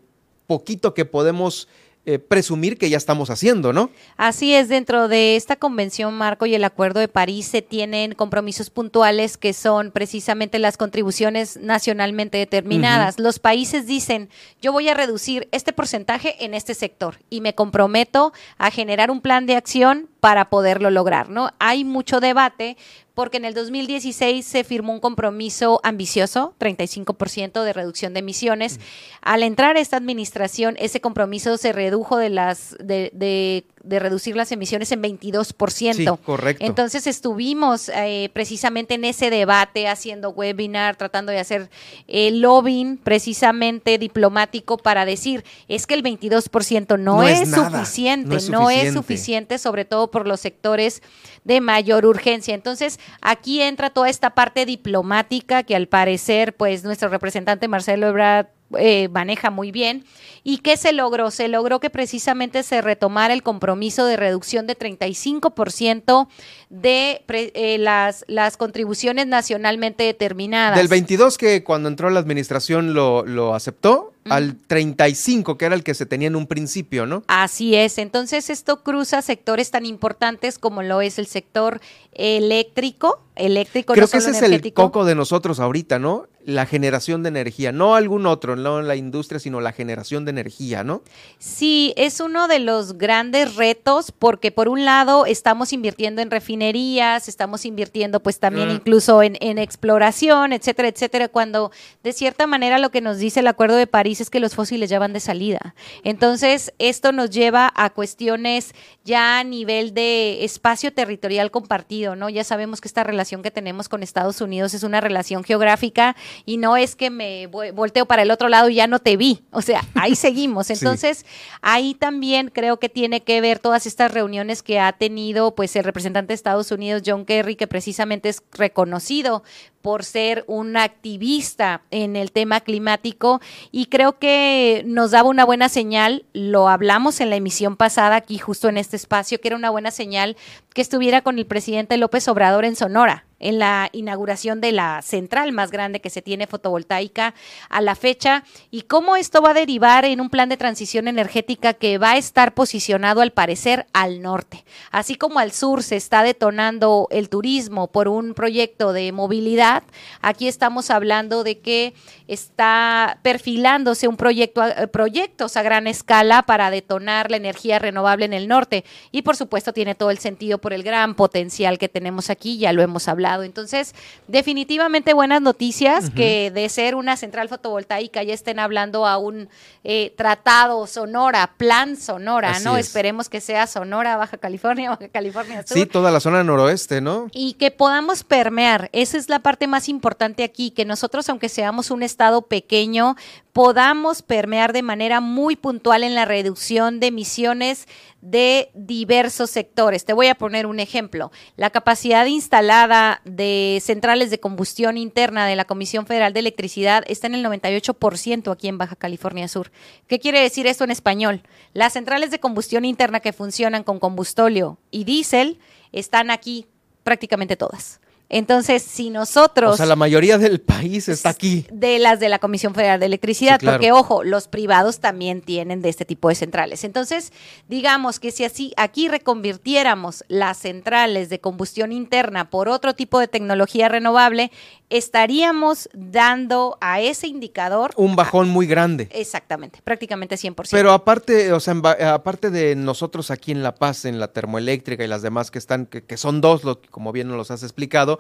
poquito que podemos eh, presumir que ya estamos haciendo, ¿no? Así es, dentro de esta convención marco y el Acuerdo de París se tienen compromisos puntuales que son precisamente las contribuciones nacionalmente determinadas. Los países dicen, yo voy a reducir este porcentaje en este sector y me comprometo a generar un plan de acción para poderlo lograr, ¿no? Hay mucho debate porque en el 2016 se firmó un compromiso ambicioso, 35% de reducción de emisiones. Al entrar esta administración, ese compromiso se redujo de las de, de de reducir las emisiones en 22%. Sí, correcto. Entonces estuvimos eh, precisamente en ese debate, haciendo webinar, tratando de hacer eh, lobbying precisamente diplomático para decir, es que el 22% no, No es, es nada, suficiente, no es no es suficiente. suficiente, sobre todo por los sectores de mayor urgencia. Entonces, aquí entra toda esta parte diplomática que al parecer, pues nuestro representante Marcelo Ebrard eh, maneja muy bien. ¿Y qué se logró? Se logró que precisamente se retomara el compromiso de reducción de 35% de pre- eh, las, las contribuciones nacionalmente determinadas. Del 22 que cuando entró la administración lo, lo aceptó, al 35 que era el que se tenía en un principio, ¿no? Así es, entonces esto cruza sectores tan importantes como lo es el sector eléctrico, eléctrico Creo no que ese es el coco de nosotros ahorita, ¿no? La generación de energía, no algún otro, no la industria, sino la generación de energía, ¿no? Sí, es uno de los grandes retos porque por un lado estamos invirtiendo en refinerías, estamos invirtiendo pues también Mm. incluso en, en exploración, etcétera, etcétera, cuando de cierta manera lo que nos dice el Acuerdo de París es que los fósiles ya van de salida. Entonces, esto nos lleva a cuestiones ya a nivel de espacio territorial compartido, ¿no? Ya sabemos que esta relación que tenemos con Estados Unidos es una relación geográfica y no es que me vo- volteo para el otro lado y ya no te vi. O sea, ahí seguimos. Sí. Entonces, ahí también creo que tiene que ver todas estas reuniones que ha tenido pues el representante de Estados Unidos, John Kerry, que precisamente es reconocido por ser un activista en el tema climático. Y creo que nos daba una buena señal, lo hablamos en la emisión pasada aquí justo en este espacio, que era una buena señal que estuviera con el presidente López Obrador en Sonora en la inauguración de la central más grande que se tiene fotovoltaica a la fecha y cómo esto va a derivar en un plan de transición energética que va a estar posicionado al parecer al norte. Así como al sur se está detonando el turismo por un proyecto de movilidad, aquí estamos hablando de que está perfilándose un proyecto, eh, proyectos a gran escala para detonar la energía renovable en el norte y por supuesto tiene todo el sentido por el gran potencial que tenemos aquí, ya lo hemos hablado. Entonces, definitivamente buenas noticias que de ser una central fotovoltaica ya estén hablando a un eh, tratado Sonora, plan Sonora, Así ¿no? es. Esperemos que sea Sonora, Baja California, Baja California Sur Sí, toda la zona noroeste, ¿no? y que podamos permear. Esa es la parte más importante aquí, que nosotros, aunque seamos un estado pequeño, podamos permear de manera muy puntual en la reducción de emisiones de diversos sectores. Te voy a poner un ejemplo. La capacidad instalada de centrales de combustión interna de la Comisión Federal de Electricidad está en el 98% aquí en Baja California Sur. ¿Qué quiere decir esto en español? Las centrales de combustión interna que funcionan con combustóleo y diésel están aquí prácticamente todas. Entonces, si nosotros O sea, la mayoría del país está aquí. de las de la Comisión Federal de Electricidad, Sí, claro. porque ojo, los privados también tienen de este tipo de centrales. Entonces, digamos que si así aquí reconvirtiéramos las centrales de combustión interna por otro tipo de tecnología renovable, estaríamos dando a ese indicador Un bajón muy grande. exactamente, prácticamente 100%. Pero aparte, o sea, aparte de nosotros aquí en La Paz, en la termoeléctrica y las demás que están, que, que son dos, lo- como bien nos los has explicado,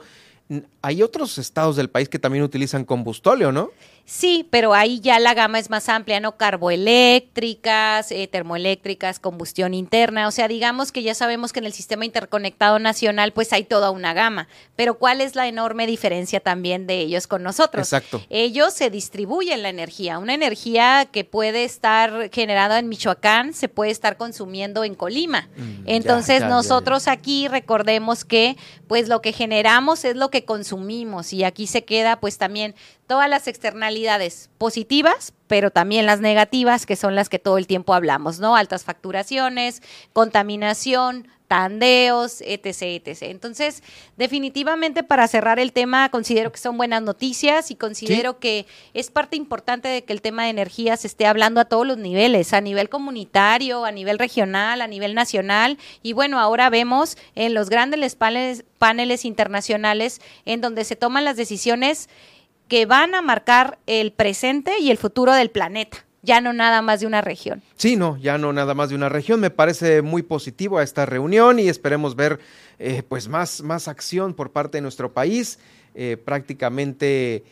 hay otros estados del país que también utilizan combustóleo, ¿no? Sí, pero ahí ya la gama es más amplia, ¿no? Carboeléctricas, eh, termoeléctricas, combustión interna. O sea, digamos que ya sabemos que en el sistema interconectado nacional pues hay toda una gama. Pero ¿cuál es la enorme diferencia también de ellos con nosotros? Exacto. Ellos se distribuyen la energía. Una energía que puede estar generada en Michoacán se puede estar consumiendo en Colima. Entonces ya, ya, nosotros aquí recordemos que pues lo que generamos es lo que consumimos y aquí se queda pues también todas las externalidades positivas, pero también las negativas que son las que todo el tiempo hablamos, ¿no? Altas facturaciones, contaminación, tandeos, etc, etc. Entonces, definitivamente para cerrar el tema, considero que son buenas noticias y considero que es parte importante de que el tema de energía se esté hablando a todos los niveles, a nivel comunitario, a nivel regional, a nivel nacional. Y bueno, ahora vemos en los grandes paneles, paneles internacionales en donde se toman las decisiones que van a marcar el presente y el futuro del planeta ya no nada más de una región. Sí, no, ya no nada más de una región. Me parece muy positivo a esta reunión y esperemos ver eh, pues más, más acción por parte de nuestro país. Eh, prácticamente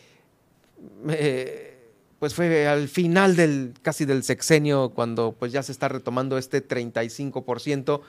eh, pues fue al final del casi del sexenio cuando pues ya se está retomando este 35%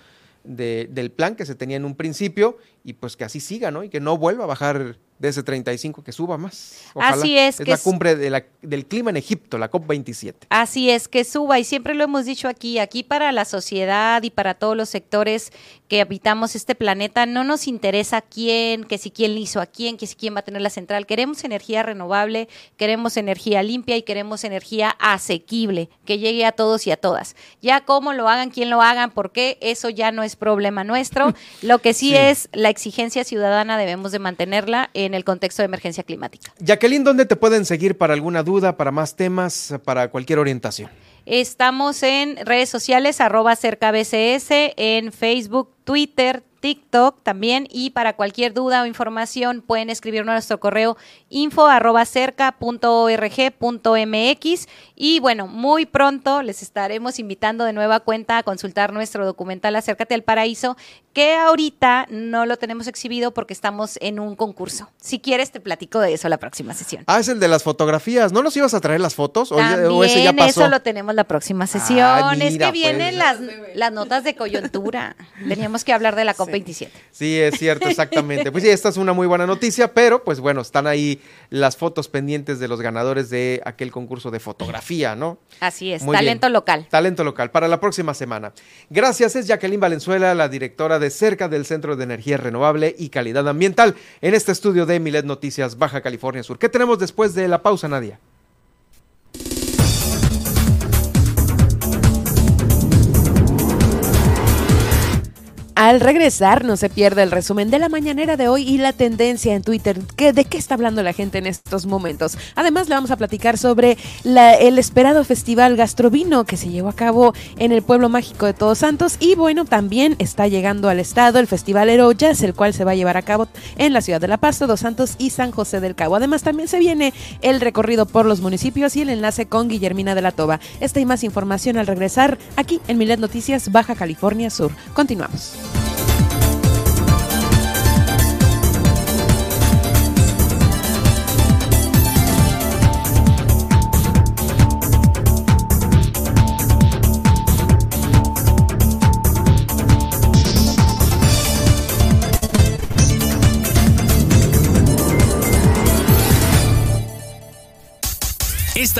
de, del plan que se tenía en un principio y pues que así siga, ¿no? Y que no vuelva a bajar de ese 35 que suba más. Así es. Es la cumbre del clima en Egipto, la COP27. Así es, que suba. Y siempre lo hemos dicho aquí, aquí para la sociedad y para todos los sectores que habitamos este planeta, no nos interesa quién, que si quién hizo a quién, que si quién va a tener la central. Queremos energía renovable, queremos energía limpia y queremos energía asequible, que llegue a todos y a todas. Ya cómo lo hagan, quién lo hagan, por qué, eso ya no es problema nuestro. Lo que sí. es la exigencia ciudadana, debemos de mantenerla en en el contexto de emergencia climática. Jacqueline, ¿dónde te pueden seguir para alguna duda, para más temas, para cualquier orientación? Estamos en redes sociales, arroba cerca BCS, en Facebook, Twitter, TikTok también y para cualquier duda o información pueden escribirnos a nuestro correo info arroba cerca.org.mx y bueno, muy pronto les estaremos invitando de nueva cuenta a consultar nuestro documental Acércate al Paraíso que ahorita no lo tenemos exhibido porque estamos en un concurso. Si quieres, te platico de eso la próxima sesión. Ah, es el de las fotografías. ¿No nos ibas a traer las fotos? ¿O, ese ya pasó? eso lo tenemos la próxima sesión. Ah, es que vienen pues. las, las notas de coyuntura. Teníamos que hablar de la COP27. Sí. es cierto, exactamente. Pues sí, esta es una muy buena noticia, pero pues bueno, están ahí las fotos pendientes de los ganadores de aquel concurso de fotografía, ¿no? Así es, talento local. Talento local, para la próxima semana. Gracias, es Jacqueline Valenzuela, la directora de cerca del Centro de Energía Renovable y Calidad Ambiental en este estudio de Milet Noticias Baja California Sur. ¿Qué tenemos después de la pausa, Nadia? Al regresar, no se pierde el resumen de la mañanera de hoy y la tendencia en Twitter. ¿De qué está hablando la gente en estos momentos? Además, le vamos a platicar sobre el esperado festival Gastrovino que se llevó a cabo en el pueblo mágico de Todos Santos. Y bueno, también está llegando al estado el Festival Jazz, el cual se va a llevar a cabo en la ciudad de La Paz, Todos Santos y San José del Cabo. Además, también se viene el recorrido por los municipios y el enlace con Guillermina de la Toba. Esta y más información al regresar aquí en Milet Noticias, Baja California Sur. Continuamos.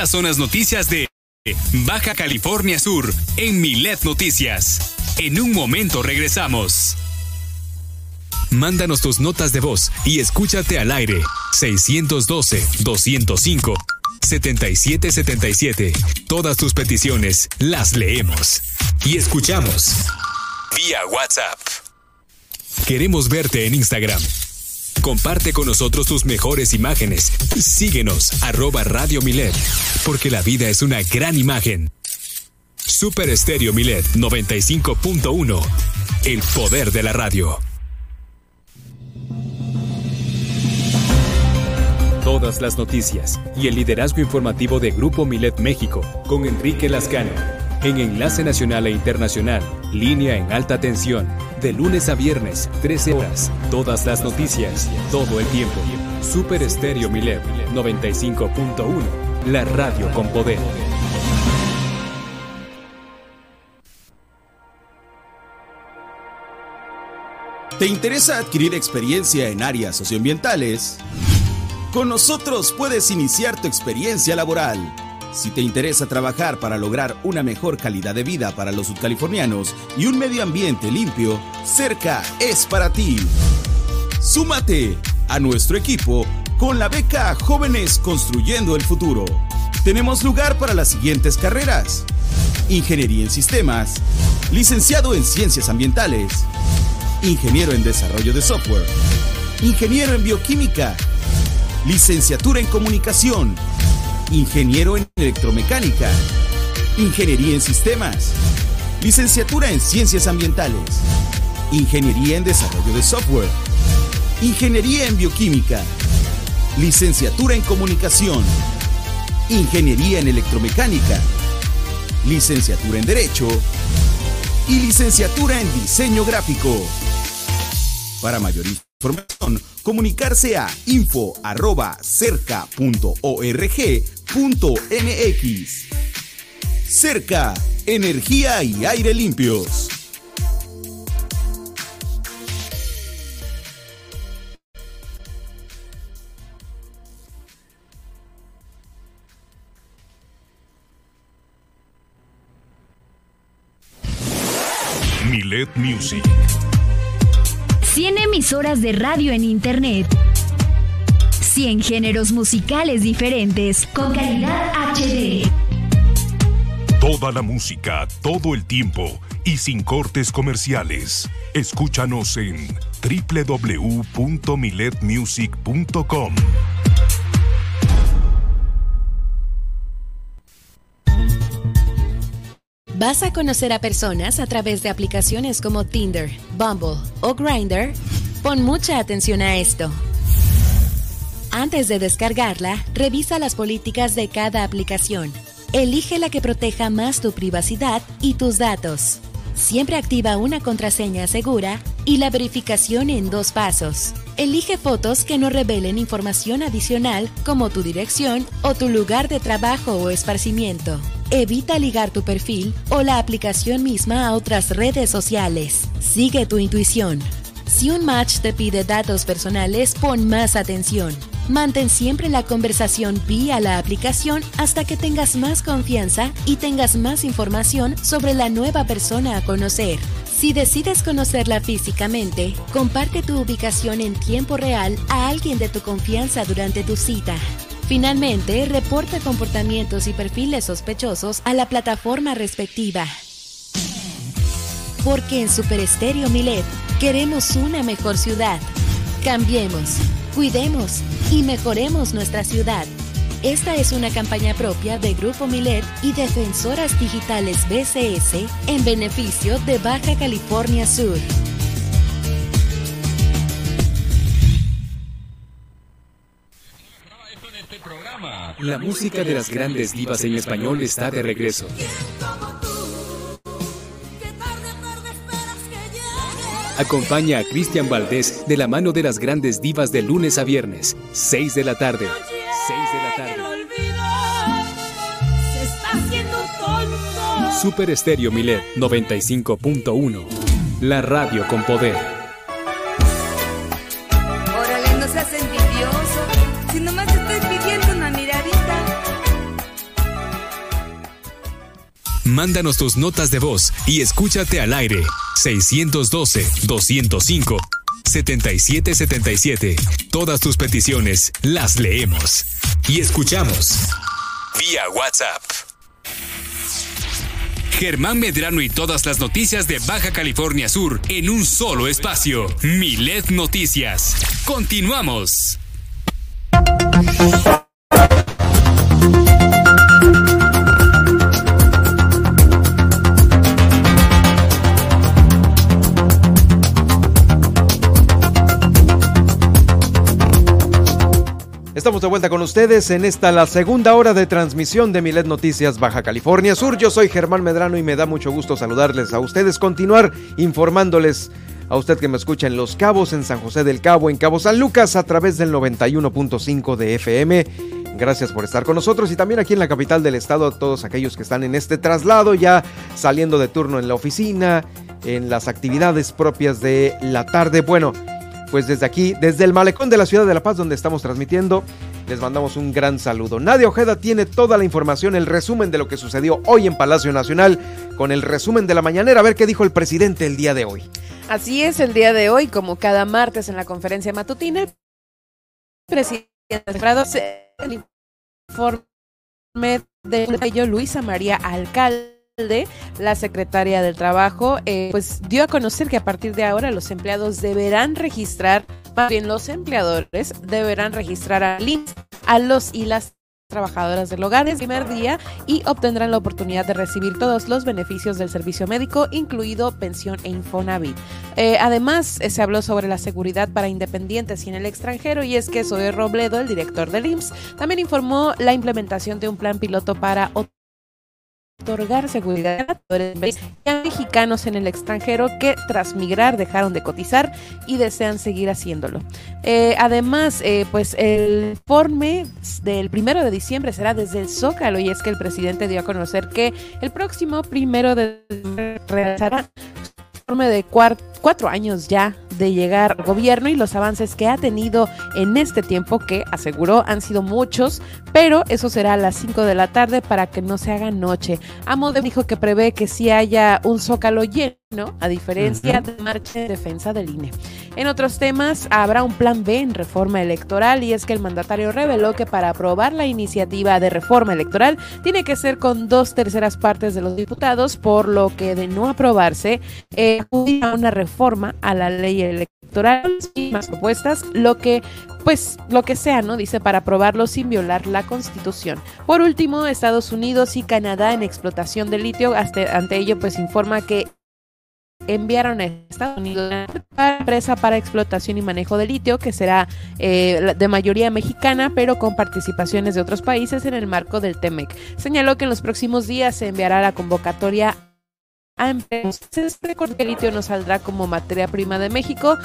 Estas son las noticias de Baja California Sur en Milet Noticias. En un momento regresamos. Mándanos tus notas de voz y escúchate al aire. 612-205-7777. Todas tus peticiones las leemos y escuchamos vía WhatsApp. Queremos verte en Instagram Comparte con nosotros tus mejores imágenes. Síguenos, arroba Radio Milet, porque la vida es una gran imagen. Super Estéreo Milet 95.1. El poder de la radio. Todas las noticias y el liderazgo informativo de Grupo Milet México con Enrique Lascano en Enlace Nacional e Internacional, línea en alta tensión, de lunes a viernes, 13 horas, todas las noticias, todo el tiempo. Super Estéreo Milet 95.1, la radio con poder. ¿Te interesa adquirir experiencia en áreas socioambientales? Con nosotros puedes iniciar tu experiencia laboral si te interesa trabajar para lograr una mejor calidad de vida para los sudcalifornianos y un medio ambiente limpio, Cerca es para ti. Súmate a nuestro equipo con la beca Jóvenes Construyendo el Futuro. Tenemos lugar para las siguientes carreras. Ingeniería en Sistemas, licenciado en Ciencias Ambientales, ingeniero en desarrollo de software, ingeniero en bioquímica, licenciatura en comunicación, ingeniero en electromecánica, ingeniería en sistemas, licenciatura en ciencias ambientales, ingeniería en desarrollo de software, ingeniería en bioquímica, licenciatura en comunicación, ingeniería en electromecánica, licenciatura en derecho y licenciatura en diseño gráfico. Para mayor información, comunicarse a info@cerca.org.mx. Cerca, energía y aire limpios. Milet Music. 100 emisoras de radio en Internet. 100 géneros musicales diferentes con calidad HD. Toda la música, todo el tiempo y sin cortes comerciales. Escúchanos en www.miletmusic.com. ¿Vas a conocer a personas a través de aplicaciones como Tinder, Bumble o Grindr? Pon mucha atención a esto. Antes de descargarla, revisa las políticas de cada aplicación. Elige la que proteja más tu privacidad y tus datos. Siempre activa una contraseña segura y la verificación en dos pasos. Elige fotos que no revelen información adicional como tu dirección o tu lugar de trabajo o esparcimiento. Evita ligar tu perfil o la aplicación misma a otras redes sociales. Sigue tu intuición. Si un match te pide datos personales, pon más atención. Mantén siempre la conversación vía la aplicación hasta que tengas más confianza y tengas más información sobre la nueva persona a conocer. Si decides conocerla físicamente, comparte tu ubicación en tiempo real a alguien de tu confianza durante tu cita. Finalmente, reporta comportamientos y perfiles sospechosos a la plataforma respectiva. Porque en Super Estéreo Milet queremos una mejor ciudad. Cambiemos, cuidemos y mejoremos nuestra ciudad. Esta es una campaña propia de Grupo Milet y Defensoras Digitales BCS en beneficio de Baja California Sur. La música de las grandes divas en español está de regreso. Acompaña a Cristian Valdés de la mano de las grandes divas de lunes a viernes, 6 de la tarde. 6 de la tarde. Super Estéreo Milet 95.1. La radio con poder. Mándanos tus notas de voz y escúchate al aire. 612-205-7777. Todas tus peticiones las leemos y escuchamos vía WhatsApp. Germán Medrano y todas las noticias de Baja California Sur en un solo espacio. Milet Noticias. Continuamos. Estamos de vuelta con ustedes en esta la segunda hora de transmisión de Milet Noticias Baja California Sur. Yo soy Germán Medrano y me da mucho gusto saludarles a ustedes, continuar informándoles a usted que me escucha en Los Cabos, en San José del Cabo, en Cabo San Lucas a través del 91.5 de FM. Gracias por estar con nosotros y también aquí en la capital del estado a todos aquellos que están en este traslado ya saliendo de turno en la oficina, en las actividades propias de la tarde. Bueno, pues desde aquí, desde el malecón de la ciudad de La Paz, donde estamos transmitiendo, les mandamos un gran saludo. Nadia Ojeda tiene toda la información, el resumen de lo que sucedió hoy en Palacio Nacional, con el resumen de la mañanera, a ver qué dijo el presidente el día de hoy. Así es, el día de hoy, como cada martes en la conferencia matutina, el presidente Alfredo se informe de Luisa María Alcalde la secretaria del Trabajo, eh, pues dio a conocer que a partir de ahora los empleados deberán registrar, más bien los empleadores deberán registrar a, a los y las trabajadoras del hogar el primer día y obtendrán la oportunidad de recibir todos los beneficios del servicio médico, incluido pensión e Infonavit. Eh, además, eh, se habló sobre la seguridad para independientes y en el extranjero y es que Zoe Robledo, el director del IMSS, también informó la implementación de un plan piloto para otorgar seguridad a mexicanos en el extranjero que tras migrar dejaron de cotizar y desean seguir haciéndolo. Eh, además, eh, pues el informe del primero de diciembre será desde el Zócalo y es que el presidente dio a conocer que el próximo primero de realizará informe de cuatro años ya de llegar al gobierno y los avances que ha tenido en este tiempo, que aseguró han sido muchos, pero eso será a las 5 de la tarde para que no se haga noche. Amode dijo que prevé que si haya un zócalo lleno, a diferencia de marcha en defensa del INE. En otros temas, habrá un plan B en reforma electoral y es que el mandatario reveló que para aprobar la iniciativa de reforma electoral tiene que ser con dos terceras partes de los diputados, por lo que de no aprobarse, eh, a una reforma a la ley electoral y más propuestas, lo que pues lo que sea, ¿no? Dice para aprobarlo sin violar la Constitución. Por último, Estados Unidos y Canadá en explotación de litio, ante ello pues informa que enviaron a Estados Unidos una empresa para explotación y manejo de litio que será eh, de mayoría mexicana pero con participaciones de otros países en el marco del TEMEC. Señaló que en los próximos días se enviará la convocatoria a empresas. Este corte litio no saldrá como materia prima de México,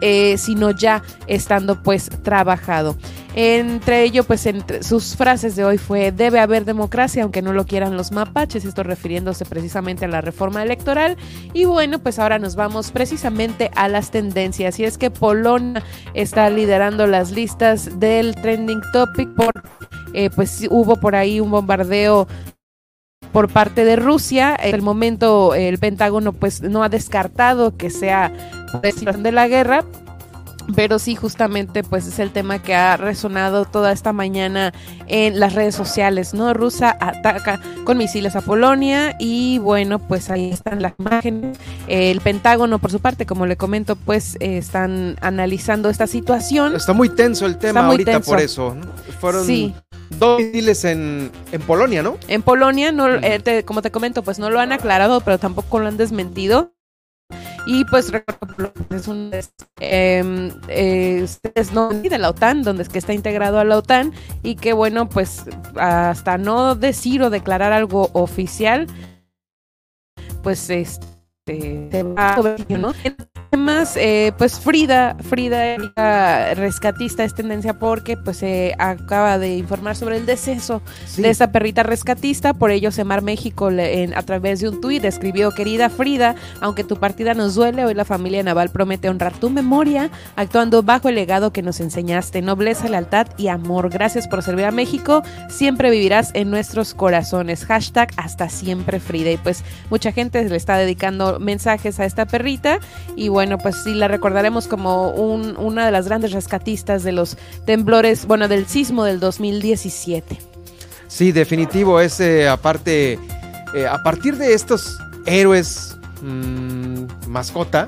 eh, sino ya estando pues trabajado. Entre ello, pues entre sus frases de hoy fue debe haber democracia, aunque no lo quieran los mapaches, esto refiriéndose precisamente a la reforma electoral. Y bueno, pues ahora nos vamos precisamente a las tendencias. Y es que Polonia está liderando las listas del trending topic por eh, pues hubo por ahí un bombardeo por parte de Rusia. En el momento el Pentágono pues no ha descartado que sea de la guerra, pero sí justamente pues es el tema que ha resonado toda esta mañana en las redes sociales, ¿no? Rusia ataca con misiles a Polonia y bueno, pues ahí están las imágenes. El Pentágono por su parte, como le comento, pues están analizando esta situación. Está muy tenso el tema ahorita por eso. Fueron sí dos misiles en, en, Polonia, ¿no? En Polonia, no, eh, como te comento, pues no lo han aclarado, pero tampoco lo han desmentido. Y pues es un eh, eh, no de la OTAN, donde es que está integrado a la OTAN y que bueno, pues hasta no decir o declarar algo oficial, pues este ¿no? Además, eh, pues Frida, Frida, rescatista, es tendencia porque pues se acaba de informar sobre el deceso de esa perrita rescatista, por ello Semar México a través de un tuit escribió, querida Frida, aunque tu partida nos duele, hoy la familia naval promete honrar tu memoria, actuando bajo el legado que nos enseñaste, nobleza, lealtad y amor. Gracias por servir a México, siempre vivirás en nuestros corazones. Hashtag hasta siempre Frida. Y pues mucha gente le está dedicando mensajes a esta perrita. Y bueno, pues sí la recordaremos como una de las grandes rescatistas de los temblores, bueno, del sismo del 2017. Sí, definitivo, es aparte, eh, a partir de estos héroes mm, mascota,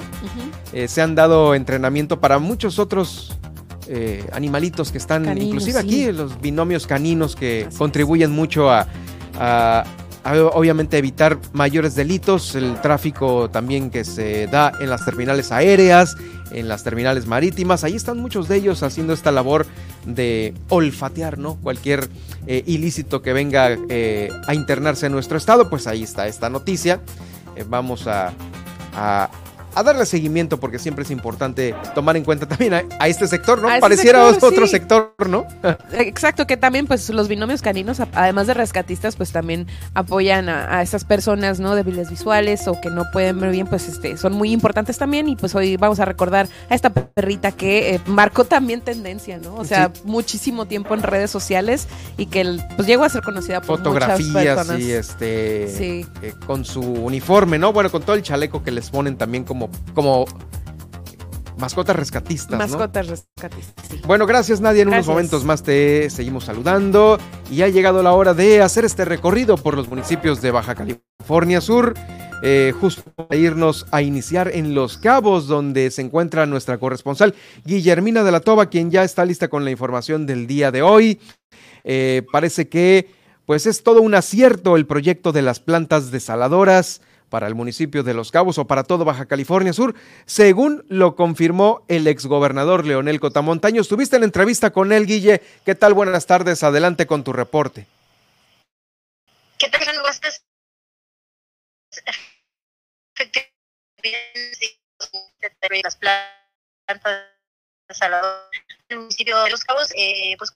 eh, se han dado entrenamiento para muchos otros eh, animalitos que están, inclusive aquí, los binomios caninos que contribuyen mucho a, obviamente evitar mayores delitos, el tráfico también que se da en las terminales aéreas, en las terminales marítimas, ahí están muchos de ellos haciendo esta labor de olfatear, ¿no? Cualquier eh, ilícito que venga eh, a internarse en nuestro estado, pues ahí está esta noticia. Eh, vamos a, a darle seguimiento porque siempre es importante tomar en cuenta también a, este sector, ¿no? Pareciera otro sector, ¿no? Exacto, que también pues los binomios caninos, además de rescatistas, pues también apoyan a, esas personas, ¿no? Débiles visuales o que no pueden ver bien, pues este, son muy importantes también y pues hoy vamos a recordar a esta perrita que eh, marcó también tendencia, ¿no? O sea, muchísimo tiempo en redes sociales y que pues llegó a ser conocida por Fotografías muchas personas. y este, eh, con su uniforme, ¿no? Bueno, con todo el chaleco que les ponen también como como mascotas rescatistas. Mascotas rescatistas. Sí. Bueno, gracias Nadia. En unos momentos más te seguimos saludando. Y ha llegado la hora de hacer este recorrido por los municipios de Baja California Sur. Eh, justo a irnos a iniciar en Los Cabos, donde se encuentra nuestra corresponsal Guillermina de la Toba, quien ya está lista con la información del día de hoy. Eh, parece que pues es todo un acierto el proyecto de las plantas desaladoras para el municipio de Los Cabos o para todo Baja California Sur, según lo confirmó el exgobernador Leonel Cotamontaño. Estuviste en la entrevista con él, Guille. ¿Qué tal? Buenas tardes. Adelante con tu reporte. ¿Qué tal? Las plantas desaladoras el municipio de Los Cabos, eh, pues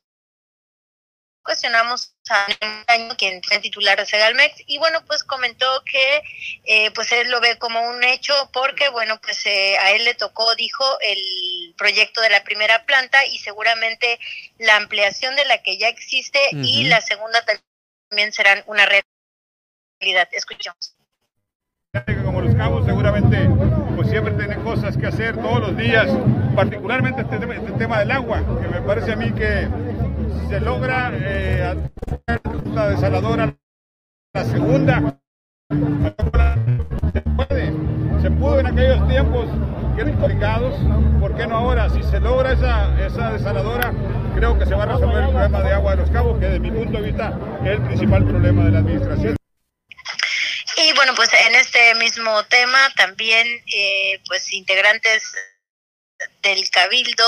cuestionamos a año quien fue titular de Segalmex y bueno pues comentó que eh, pues él lo ve como un hecho porque bueno pues eh, a él le tocó dijo el proyecto de la primera planta y seguramente la ampliación de la que ya existe y la segunda también serán una realidad. Escuchemos. Como los cabos seguramente pues siempre tienen cosas que hacer todos los días particularmente este tema, este tema del agua que me parece a mí que se logra eh, la desaladora, la segunda. Se puede, se pudo en aquellos tiempos que eran complicados, ¿por qué no ahora? Si se logra esa, esa desaladora, creo que se va a resolver el problema de agua de los cabos, que desde mi punto de vista es el principal problema de la administración. Y bueno, pues en este mismo tema también, eh, pues integrantes del Cabildo,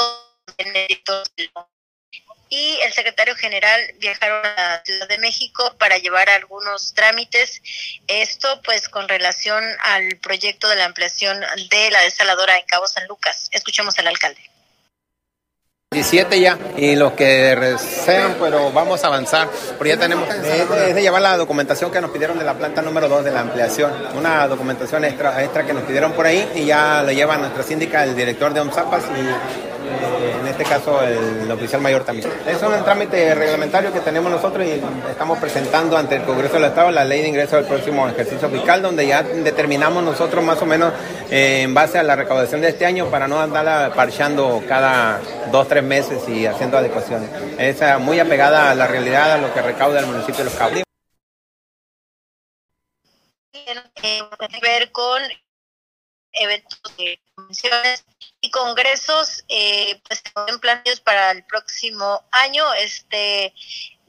y el secretario general viajaron a Ciudad de México para llevar algunos trámites. Esto pues con relación al proyecto de la ampliación de la desaladora en Cabo San Lucas. Escuchemos al alcalde. 17 ya y los que desean, pero vamos a avanzar, porque ya tenemos, es, de llevar la documentación que nos pidieron de la planta número 2 de la ampliación, una documentación extra, extra que nos pidieron por ahí y ya lo lleva nuestra síndica, el director de OMSAPAS y eh, en este caso el oficial mayor también. Es un trámite reglamentario que tenemos nosotros y estamos presentando ante el Congreso del Estado la ley de ingreso del próximo ejercicio fiscal, donde ya determinamos nosotros más o menos eh, en base a la recaudación de este año para no andar parchando cada dos, tres meses y haciendo adecuaciones. Es muy apegada a la realidad, a lo que recauda el municipio de Los. Tiene que ver con eventos de convenciones y congresos eh, pues en planes para el próximo año. Este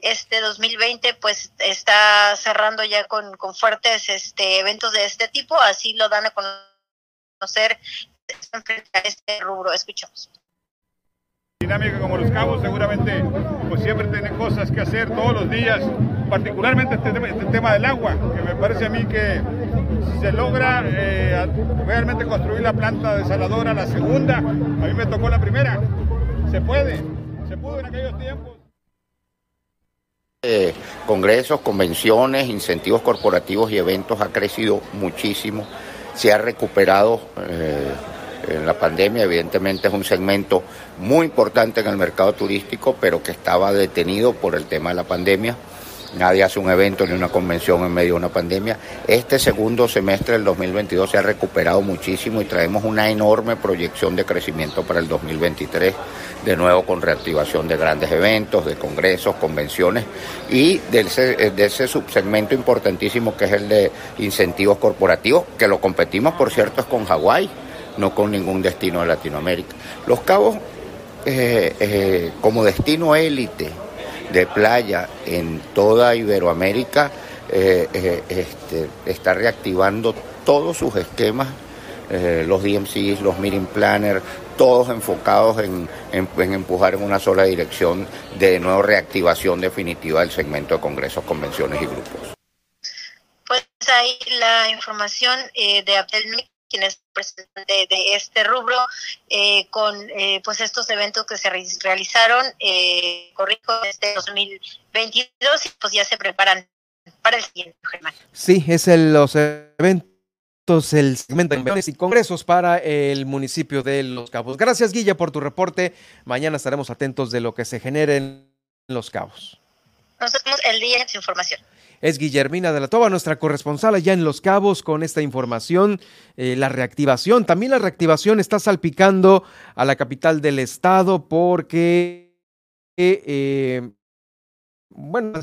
este 2020 pues está cerrando ya con, con fuertes este eventos de este tipo. Así lo dan a conocer a este rubro. Escuchamos. Dinámica como los cabos seguramente pues siempre tienen cosas que hacer todos los días particularmente este tema, este tema del agua que me parece a mí que se logra eh, realmente construir la planta desaladora, la segunda, a mí me tocó la primera, se puede, se pudo en aquellos tiempos. Eh, congresos, convenciones, incentivos corporativos y eventos ha crecido muchísimo, se ha recuperado eh, en la pandemia, evidentemente es un segmento muy importante en el mercado turístico, pero que estaba detenido por el tema de la pandemia. Nadie hace un evento ni una convención en medio de una pandemia. Este segundo semestre del 2022 se ha recuperado muchísimo y traemos una enorme proyección de crecimiento para el 2023, de nuevo con reactivación de grandes eventos, de congresos, convenciones y de ese, de ese subsegmento importantísimo que es el de incentivos corporativos, que lo competimos, por cierto, es con Hawái, no con ningún destino de Latinoamérica. Los Cabos, eh, eh, como destino élite, de playa en toda Iberoamérica eh, eh, este, está reactivando todos sus esquemas, eh, los DMCs, los meeting planners, todos enfocados en, empujar en una sola dirección de nuevo reactivación definitiva del segmento de congresos, convenciones y grupos. Pues ahí la información de quien es presidente de, este rubro, eh, con eh, pues estos eventos que se realizaron, eh, corrijo, este 2022, y pues ya se preparan para el siguiente, Germán. Sí, es el, los eventos, el segmento de y congresos para el municipio de Los Cabos. Gracias, Guilla, por tu reporte. Mañana estaremos atentos de lo que se genere en Los Cabos. Nos vemos el día en su información. Es Guillermina de la Toba, nuestra corresponsal allá en Los Cabos con esta información, eh, la reactivación. También la reactivación está salpicando a la capital del estado porque, eh, bueno,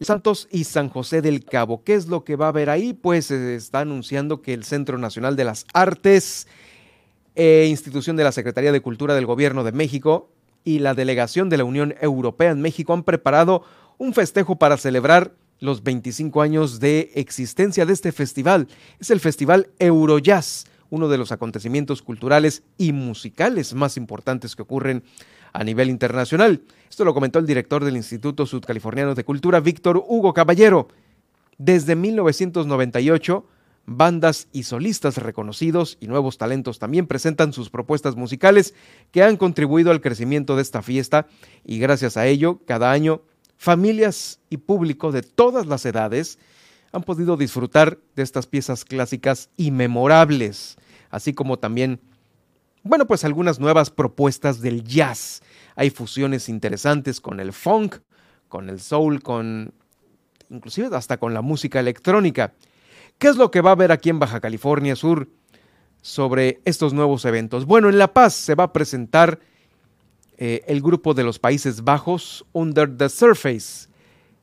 Santos y San José del Cabo. ¿Qué es lo que va a haber ahí? Pues se está anunciando que el Centro Nacional de las Artes, e institución de la Secretaría de Cultura del Gobierno de México y la delegación de la Unión Europea en México han preparado un festejo para celebrar los 25 años de existencia de este festival. Es el Festival Eurojazz, uno de los acontecimientos culturales y musicales más importantes que ocurren a nivel internacional. Esto lo comentó el director del Instituto Sudcaliforniano de Cultura, Víctor Hugo Caballero. Desde 1998, bandas y solistas reconocidos y nuevos talentos también presentan sus propuestas musicales que han contribuido al crecimiento de esta fiesta y gracias a ello, cada año familias y público de todas las edades han podido disfrutar de estas piezas clásicas y memorables, así como también, bueno, pues algunas nuevas propuestas del jazz. Hay fusiones interesantes con el funk, con el soul, con inclusive hasta con la música electrónica. ¿Qué es lo que va a haber aquí en Baja California Sur sobre estos nuevos eventos? Bueno, en La Paz se va a presentar eh, el grupo de los Países Bajos, Under the Surface.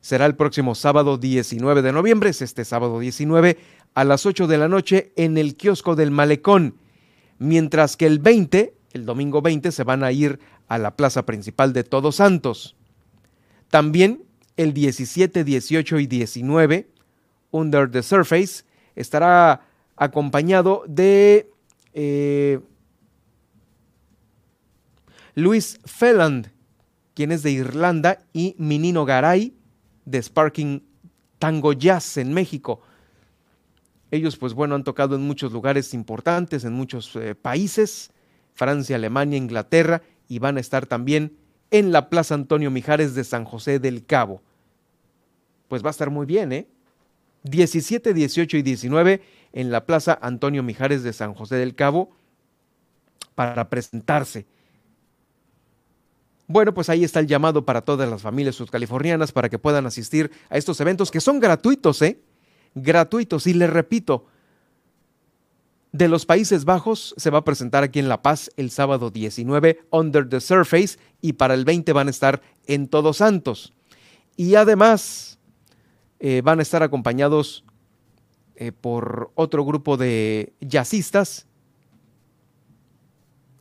Será el próximo sábado 19 de noviembre, es este sábado 19, a las 8 de la noche en el kiosco del Malecón. Mientras que el 20, el domingo 20, se van a ir a la plaza principal de Todos Santos. También el 17, 18 y 19, Under the Surface, estará acompañado de eh, Luis Felland, quien es de Irlanda, y Minino Garay, de Sparking Tango Jazz en México. Ellos, pues bueno, han tocado en muchos lugares importantes, en muchos eh, países, Francia, Alemania, Inglaterra, y van a estar también en la Plaza Antonio Mijares de San José del Cabo. Pues va a estar muy bien, ¿eh? 17, 18 y 19 en la Plaza Antonio Mijares de San José del Cabo para presentarse. Bueno, pues ahí está el llamado para todas las familias subcalifornianas para que puedan asistir a estos eventos que son gratuitos, ¿eh? Gratuitos. Y les repito, de los Países Bajos se va a presentar aquí en La Paz el sábado 19, Under the Surface, y para el 20 van a estar en Todos Santos. Y además eh, van a estar acompañados eh, por otro grupo de jazzistas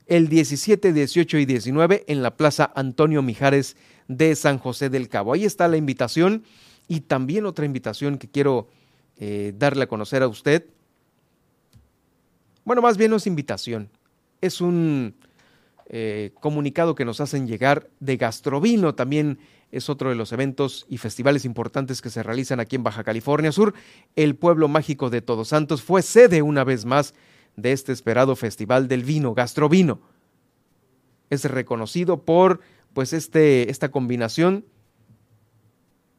el 17, 18 y 19 en la Plaza Antonio Mijares de San José del Cabo. Ahí está la invitación y también otra invitación que quiero eh, darle a conocer a usted. Bueno, más bien no es invitación, es un eh, comunicado que nos hacen llegar de Gastrovino, también es otro de los eventos y festivales importantes que se realizan aquí en Baja California Sur. El pueblo mágico de Todos Santos fue sede una vez más de este esperado Festival del Vino, Gastrovino. Es reconocido por pues este, esta combinación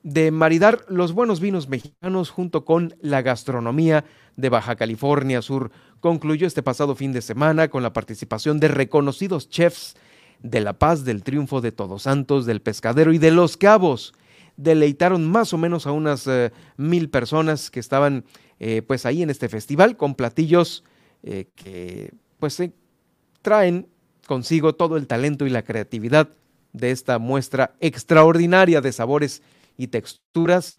de maridar los buenos vinos mexicanos junto con la gastronomía de Baja California Sur. Concluyó este pasado fin de semana con la participación de reconocidos chefs de La Paz, del Triunfo de Todos Santos, del Pescadero y de Los Cabos. Deleitaron más o menos a unas eh, mil personas que estaban eh, pues ahí en este festival con platillos eh, que pues traen consigo todo el talento y la creatividad de esta muestra extraordinaria de sabores y texturas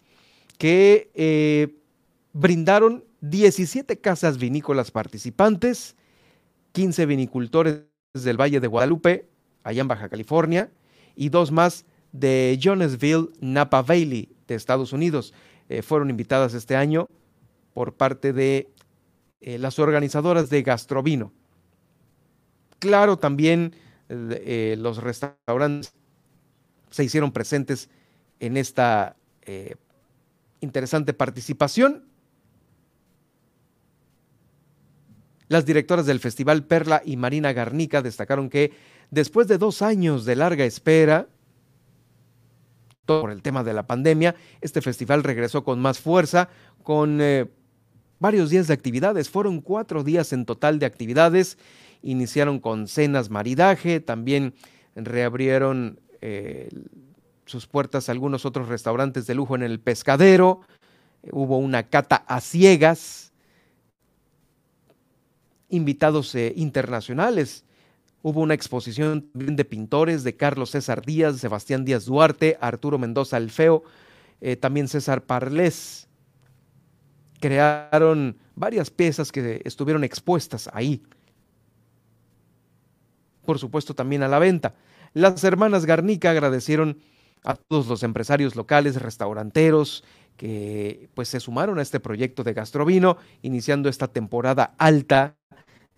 que eh, brindaron 17 casas vinícolas participantes, 15 vinicultores del Valle de Guadalupe, allá en Baja California, y dos más de Jonesville, Napa Valley, de Estados Unidos. Eh, fueron invitadas este año por parte de eh, las organizadoras de Gastrovino. Claro, también eh, los restaurantes se hicieron presentes en esta eh, interesante participación. Las directoras del festival Perla y Marina Garnica destacaron que después de dos años de larga espera, por el tema de la pandemia, este festival regresó con más fuerza, con varios días de actividades. Fueron cuatro días en total de actividades. Iniciaron con cenas maridaje, también reabrieron eh, sus puertas algunos otros restaurantes de lujo en el pescadero, hubo una cata a ciegas, invitados eh, internacionales. Hubo una exposición de pintores de Carlos César Díaz, Sebastián Díaz Duarte, Arturo Mendoza Alfeo, eh, también César Parlés. Crearon varias piezas que estuvieron expuestas ahí. Por supuesto, también a la venta. Las hermanas Garnica agradecieron a todos los empresarios locales, restauranteros, que pues se sumaron a este proyecto de Gastrovino, iniciando esta temporada alta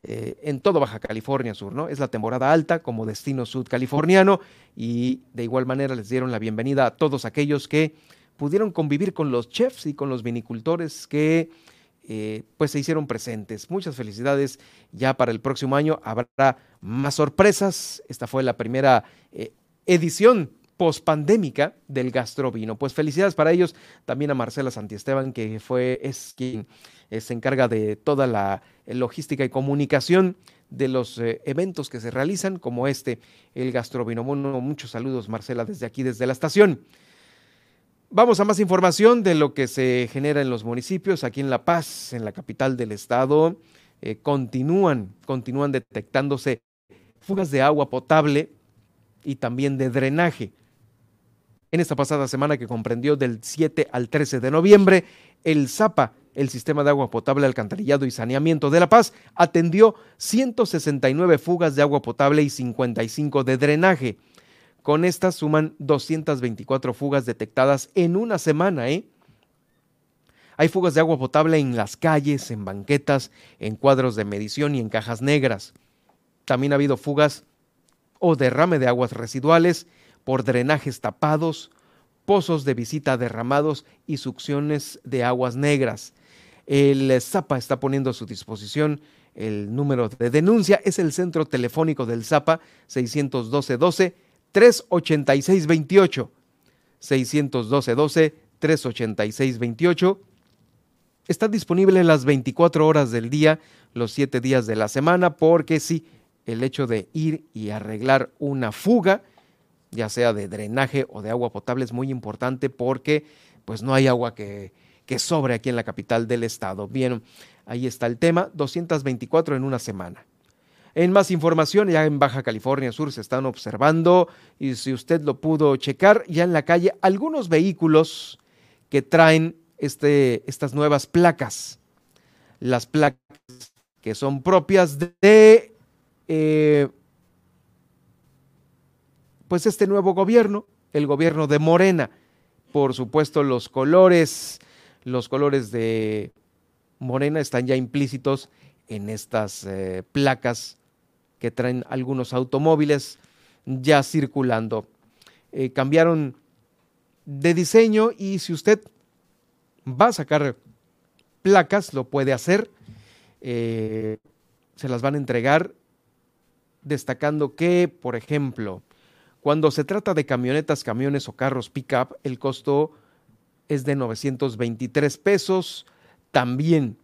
eh, en todo Baja California Sur, ¿no? Es la temporada alta como destino sudcaliforniano y de igual manera les dieron la bienvenida a todos aquellos que pudieron convivir con los chefs y con los vinicultores que eh, pues se hicieron presentes. Muchas felicidades. Ya para el próximo año habrá más sorpresas. Esta fue la primera eh, edición pospandémica del gastrovino. Pues felicidades para ellos, también a Marcela Santiesteban, que fue, es quien eh, se encarga de toda la logística y comunicación de los eventos que se realizan, como este, el gastrovino. muchos saludos, Marcela, desde aquí, desde la estación. Vamos a más información de lo que se genera en los municipios. Aquí en La Paz, en la capital del estado, eh, continúan, continúan detectándose fugas de agua potable y también de drenaje. En esta pasada semana que comprendió del 7 al 13 de noviembre, el ZAPA, el Sistema de Agua Potable, Alcantarillado y Saneamiento de La Paz, atendió 169 fugas de agua potable y 55 de drenaje. Con estas suman 224 fugas detectadas en una semana, ¿eh? Hay fugas de agua potable en las calles, en banquetas, en cuadros de medición y en cajas negras. También ha habido fugas o derrame de aguas residuales por drenajes tapados, pozos de visita derramados y succiones de aguas negras. El ZAPA está poniendo a su disposición el número de denuncia, es el centro telefónico del ZAPA 612 12 386-28. 612-12, 386-28. Está disponible las 24 horas del día, los 7 días de la semana, porque sí, el hecho de ir y arreglar una fuga, ya sea de drenaje o de agua potable, es muy importante porque pues no hay agua que, que sobre aquí en la capital del estado. Bien, ahí está el tema, 224 en una semana. En más información, ya en Baja California Sur se están observando, y si usted lo pudo checar, ya en la calle, algunos vehículos que traen este, estas nuevas placas. Las placas que son propias de eh, pues este nuevo gobierno, el gobierno de Morena. Por supuesto, los colores, los colores de Morena están ya implícitos en estas eh, placas que traen algunos automóviles ya circulando. Eh, cambiaron de diseño y si usted va a sacar placas, lo puede hacer. Eh, se las van a entregar destacando que, por ejemplo, cuando se trata de camionetas, camiones o carros pick-up, el costo es de 923 pesos. También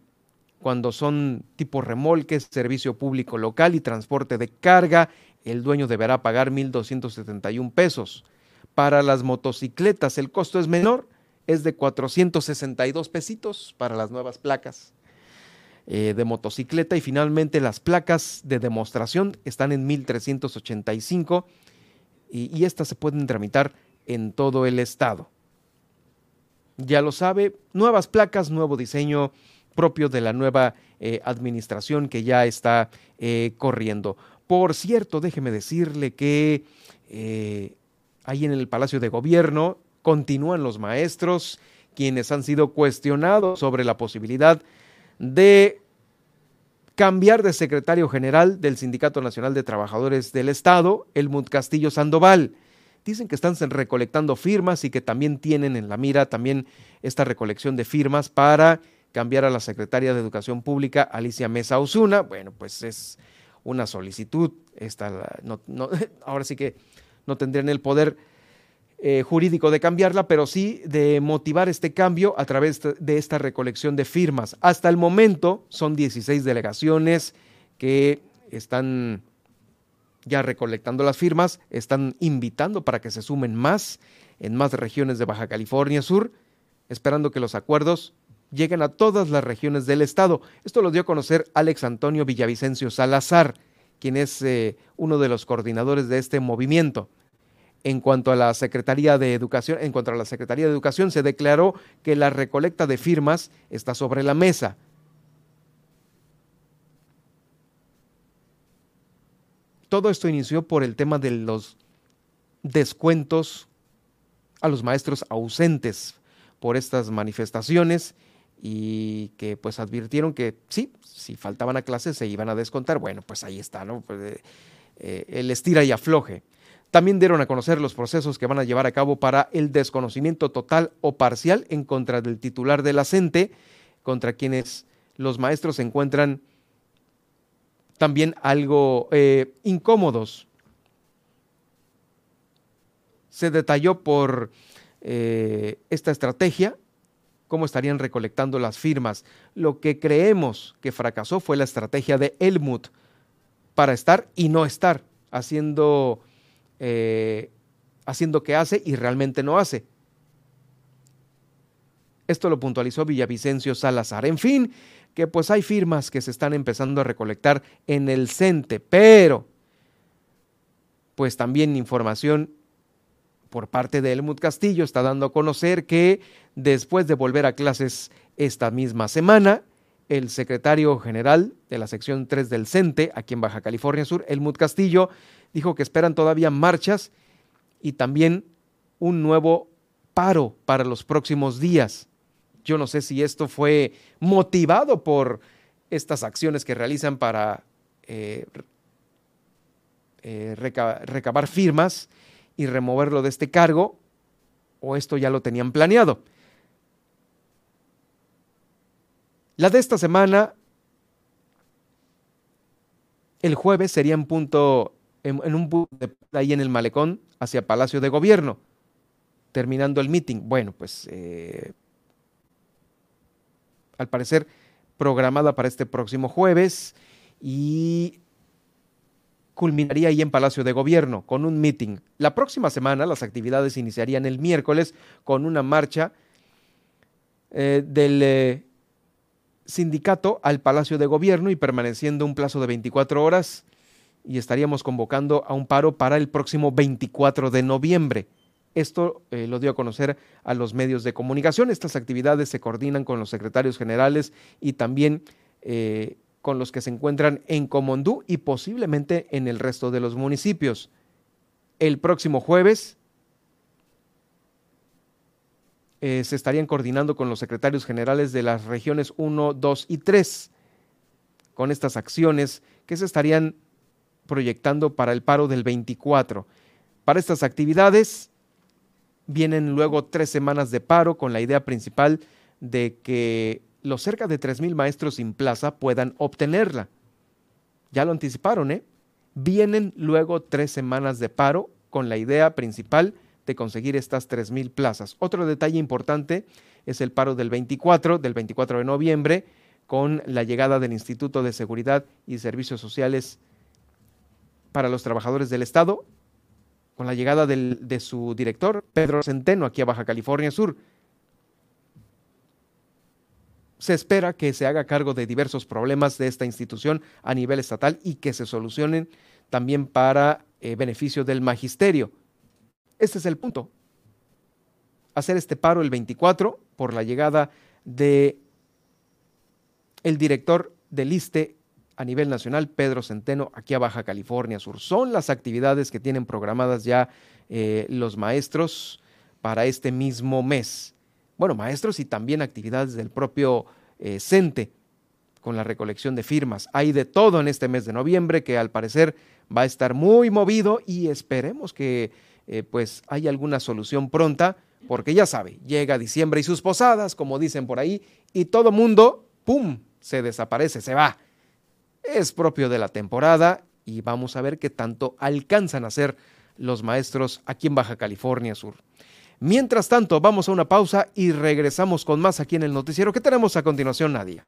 cuando son tipo remolques, servicio público local y transporte de carga, el dueño deberá pagar 1.271 pesos. Para las motocicletas el costo es menor, es de 462 pesitos para las nuevas placas eh, de motocicleta y finalmente las placas de demostración están en 1.385 y, y estas se pueden tramitar en todo el estado. Ya lo sabe, nuevas placas, nuevo diseño, propio de la nueva eh, administración que ya está eh, corriendo. Por cierto, déjeme decirle que eh, ahí en el Palacio de Gobierno continúan los maestros quienes han sido cuestionados sobre la posibilidad de cambiar de secretario general del Sindicato Nacional de Trabajadores del Estado, Elmund Castillo Sandoval. Dicen que están recolectando firmas y que también tienen en la mira también esta recolección de firmas para cambiar a la secretaria de Educación Pública, Alicia Mesa Osuna. Bueno, pues es una solicitud. Ahora sí que no tendrían el poder eh, jurídico de cambiarla, pero sí de motivar este cambio a través de esta recolección de firmas. Hasta el momento son 16 delegaciones que están ya recolectando las firmas, están invitando para que se sumen más en más regiones de Baja California Sur esperando que los acuerdos lleguen a todas las regiones del Estado. Esto lo dio a conocer Alex Antonio Villavicencio Salazar, quien es eh, uno de los coordinadores de este movimiento. En cuanto a la Secretaría de Educación, en cuanto a la Secretaría de Educación, se declaró que la recolecta de firmas está sobre la mesa. Todo esto inició por el tema de los descuentos a los maestros ausentes por estas manifestaciones y que pues advirtieron que sí, si faltaban a clases se iban a descontar. Bueno, pues ahí está, ¿no? Pues, eh, eh, el estira y afloje. También dieron a conocer los procesos que van a llevar a cabo para el desconocimiento total o parcial en contra del titular de la contra quienes los maestros se encuentran también algo eh, incómodos. Se detalló por esta estrategia cómo estarían recolectando las firmas. Lo que creemos que fracasó fue la estrategia de Helmut para estar y no estar, haciendo, eh, haciendo que hace y realmente no hace. Esto lo puntualizó Villavicencio Salazar. En fin, que pues hay firmas que se están empezando a recolectar en el CENTE, pero pues también información por parte de Helmut Castillo está dando a conocer que después de volver a clases esta misma semana, el secretario general de la sección 3 del CENTE, aquí en Baja California Sur, Helmut Castillo, dijo que esperan todavía marchas y también un nuevo paro para los próximos días. Yo no sé si esto fue motivado por estas acciones que realizan para eh, eh, recabar firmas y removerlo de este cargo o esto ya lo tenían planeado. La de esta semana, el jueves sería en punto, en, un punto ahí en el malecón hacia Palacio de Gobierno, terminando el meeting. Bueno, pues eh, al parecer programada para este próximo jueves y culminaría ahí en Palacio de Gobierno con un meeting. La próxima semana las actividades iniciarían el miércoles con una marcha eh, del eh, sindicato al Palacio de Gobierno y permaneciendo un plazo de 24 horas y estaríamos convocando a un paro para el próximo 24 de noviembre. Esto eh, lo dio a conocer a los medios de comunicación. Estas actividades se coordinan con los secretarios generales y también con los que se encuentran en Comondú y posiblemente en el resto de los municipios. El próximo jueves eh, se estarían coordinando con los secretarios generales de las regiones 1, 2 y 3 con estas acciones que se estarían proyectando para el paro del 24. Para estas actividades vienen luego tres semanas de paro con la idea principal de que los cerca de 3.000 maestros sin plaza puedan obtenerla. Ya lo anticiparon, ¿eh? Vienen luego tres semanas de paro con la idea principal de conseguir estas 3.000 plazas. Otro detalle importante es el paro del 24, del 24 de noviembre, con la llegada del Instituto de Seguridad y Servicios Sociales para los Trabajadores del Estado, con la llegada de su director, Pedro Centeno, aquí a Baja California Sur se espera que se haga cargo de diversos problemas de esta institución a nivel estatal y que se solucionen también para eh, beneficio del magisterio. Este es el punto. Hacer este paro el 24 por la llegada de el director del ISTE a nivel nacional, Pedro Centeno, aquí a Baja California Sur. Son las actividades que tienen programadas ya eh, los maestros para este mismo mes bueno, maestros y también actividades del propio eh, CENTE con la recolección de firmas. Hay de todo en este mes de noviembre que al parecer va a estar muy movido y esperemos que eh, pues haya alguna solución pronta, porque ya sabe, llega diciembre y sus posadas, como dicen por ahí, y todo mundo, ¡pum!, se desaparece, se va. Es propio de la temporada y vamos a ver qué tanto alcanzan a hacer los maestros aquí en Baja California Sur. Mientras tanto, vamos a una pausa y regresamos con más aquí en el noticiero que tenemos a continuación, Nadia.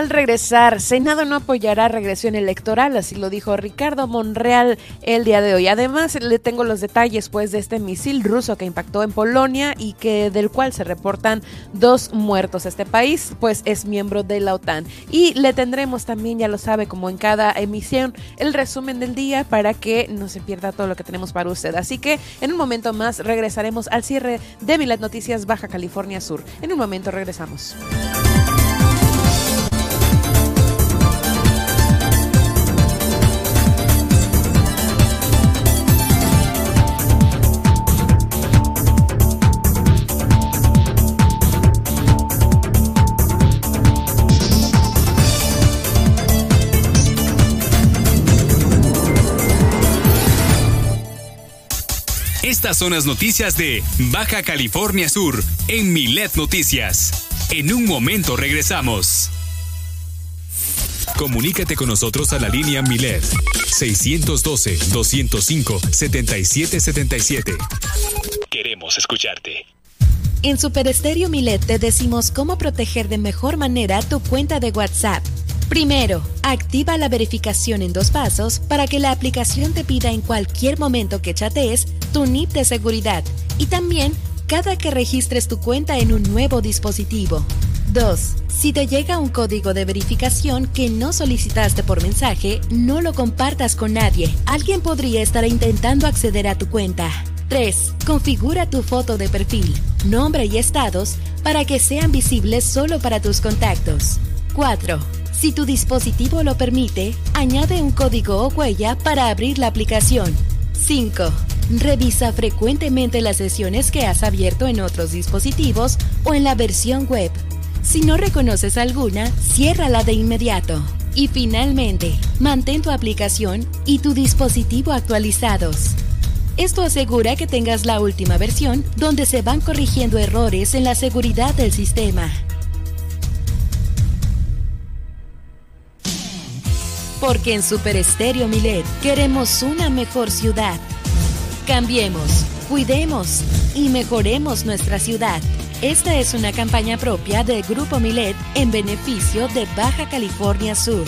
Al regresar, Senado no apoyará regresión electoral, así lo dijo Ricardo Monreal el día de hoy. Además, le tengo los detalles pues de este misil ruso que impactó en Polonia y que del cual se reportan dos muertos. Este país pues es miembro de la OTAN. Y le tendremos también, ya lo sabe, como en cada emisión, el resumen del día para que no se pierda todo lo que tenemos para usted. Así que en un momento más regresaremos al cierre de Milet Noticias Baja California Sur. En un momento regresamos. Estas son las noticias de Baja California Sur en Milet Noticias. En un momento regresamos. Comunícate con nosotros a la línea Milet 612-205-7777. Queremos escucharte. En Super Estéreo Milet te decimos cómo proteger de mejor manera tu cuenta de WhatsApp. Primero, activa la verificación en dos pasos para que la aplicación te pida en cualquier momento que chatees tu NIP de seguridad y también cada que registres tu cuenta en un nuevo dispositivo. 2. Si te llega un código de verificación que no solicitaste por mensaje, no lo compartas con nadie. Alguien podría estar intentando acceder a tu cuenta. 3. Configura tu foto de perfil, nombre y estados para que sean visibles solo para tus contactos. 4. Si tu dispositivo lo permite, añade un código o huella para abrir la aplicación. 5. Revisa frecuentemente las sesiones que has abierto en otros dispositivos o en la versión web. Si no reconoces alguna, ciérrala de inmediato. Y finalmente, mantén tu aplicación y tu dispositivo actualizados. Esto asegura que tengas la última versión donde se van corrigiendo errores en la seguridad del sistema. Porque en Super Estéreo Milet queremos una mejor ciudad. Cambiemos, cuidemos y mejoremos nuestra ciudad. Esta es una campaña propia del Grupo Milet en beneficio de Baja California Sur.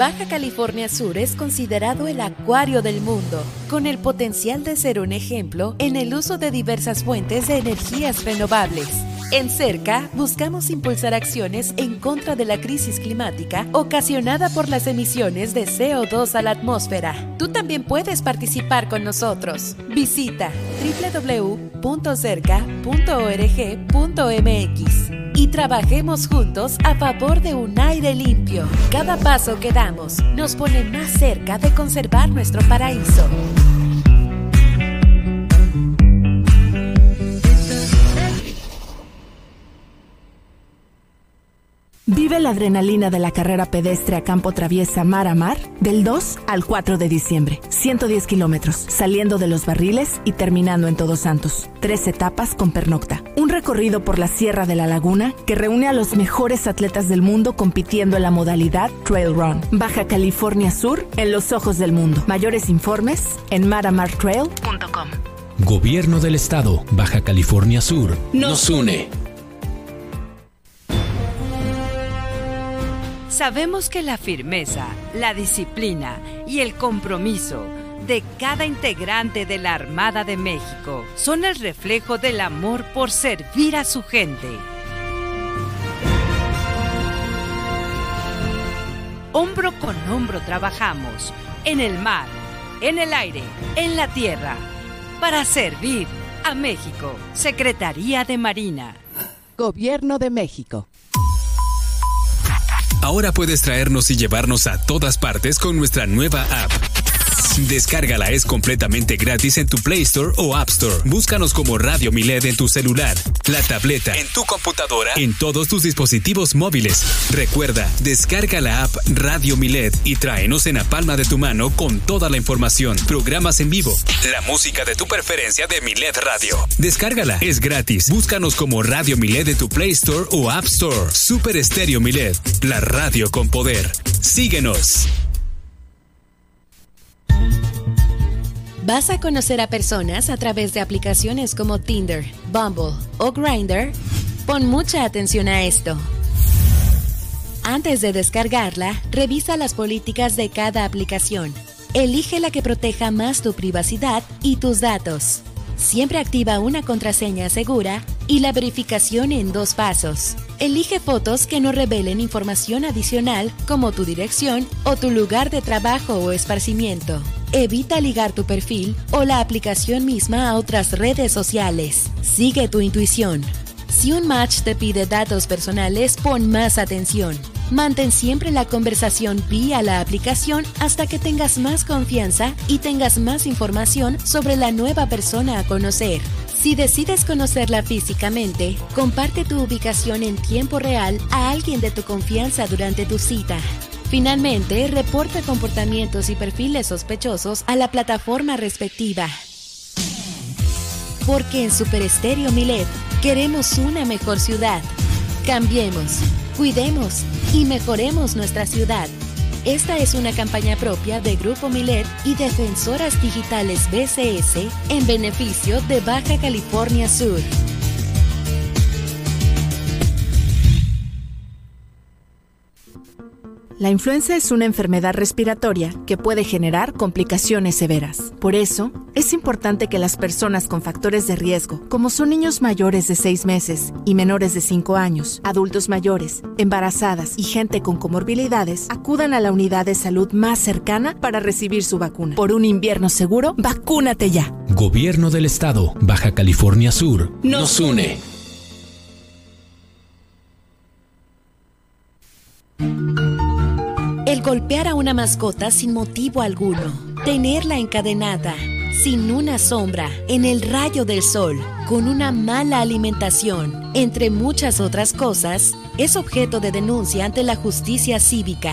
Baja California Sur es considerado el acuario del mundo, con el potencial de ser un ejemplo en el uso de diversas fuentes de energías renovables. En Cerca, buscamos impulsar acciones en contra de la crisis climática ocasionada por las emisiones de CO2 a la atmósfera. Tú también puedes participar con nosotros. Visita www.cerca.org.mx y trabajemos juntos a favor de un aire limpio. Cada paso que damos nos pone más cerca de conservar nuestro paraíso. Vive la adrenalina de la carrera pedestre a campo traviesa mar a mar del 2 al 4 de diciembre. 110 kilómetros, saliendo de los barriles y terminando en Todos Santos. Tres etapas con pernocta. Un recorrido por la Sierra de la Laguna que reúne a los mejores atletas del mundo compitiendo en la modalidad Trail Run. Baja California Sur en los ojos del mundo. Mayores informes en maramartrail.com. Gobierno del Estado, Baja California Sur, nos une. Sabemos que la firmeza, la disciplina y el compromiso de cada integrante de la Armada de México son el reflejo del amor por servir a su gente. Hombro con hombro trabajamos en el mar, en el aire, en la tierra, para servir a México. Secretaría de Marina. Gobierno de México. Ahora puedes traernos y llevarnos a todas partes con nuestra nueva app. Descárgala, es completamente gratis en tu Play Store o App Store. Búscanos como Radio Milet en tu celular, la tableta, en tu computadora, en todos tus dispositivos móviles. Recuerda, descarga la app Radio Milet y tráenos en la palma de tu mano con toda la información, programas en vivo, la música de tu preferencia de Milet Radio. Descárgala, es gratis. Búscanos como Radio Milet en tu Play Store o App Store. Super Estéreo Milet, la radio con poder. Síguenos. ¿Vas a conocer a personas a través de aplicaciones como Tinder, Bumble o Grindr? Pon mucha atención a esto. Antes de descargarla, revisa las políticas de cada aplicación. Elige la que proteja más tu privacidad y tus datos. Siempre activa una contraseña segura y la verificación en dos pasos. Elige fotos que no revelen información adicional como tu dirección o tu lugar de trabajo o esparcimiento. Evita ligar tu perfil o la aplicación misma a otras redes sociales. Sigue tu intuición. Si un match te pide datos personales, pon más atención. Mantén siempre la conversación vía la aplicación hasta que tengas más confianza y tengas más información sobre la nueva persona a conocer. Si decides conocerla físicamente, comparte tu ubicación en tiempo real a alguien de tu confianza durante tu cita. Finalmente, reporta comportamientos y perfiles sospechosos a la plataforma respectiva. Porque en Super Estéreo Milet queremos una mejor ciudad. Cambiemos, cuidemos y mejoremos nuestra ciudad. Esta es una campaña propia de Grupo Milet y Defensoras Digitales BCS en beneficio de Baja California Sur. La influenza es una enfermedad respiratoria que puede generar complicaciones severas. Por eso, es importante que las personas con factores de riesgo, como son niños mayores de 6 meses y menores de 5 años, adultos mayores, embarazadas y gente con comorbilidades, acudan a la unidad de salud más cercana para recibir su vacuna. Por un invierno seguro, vacúnate ya. Gobierno del Estado, Baja California Sur, nos une. Golpear a una mascota sin motivo alguno, tenerla encadenada, sin una sombra, en el rayo del sol, con una mala alimentación, entre muchas otras cosas, es objeto de denuncia ante la justicia cívica.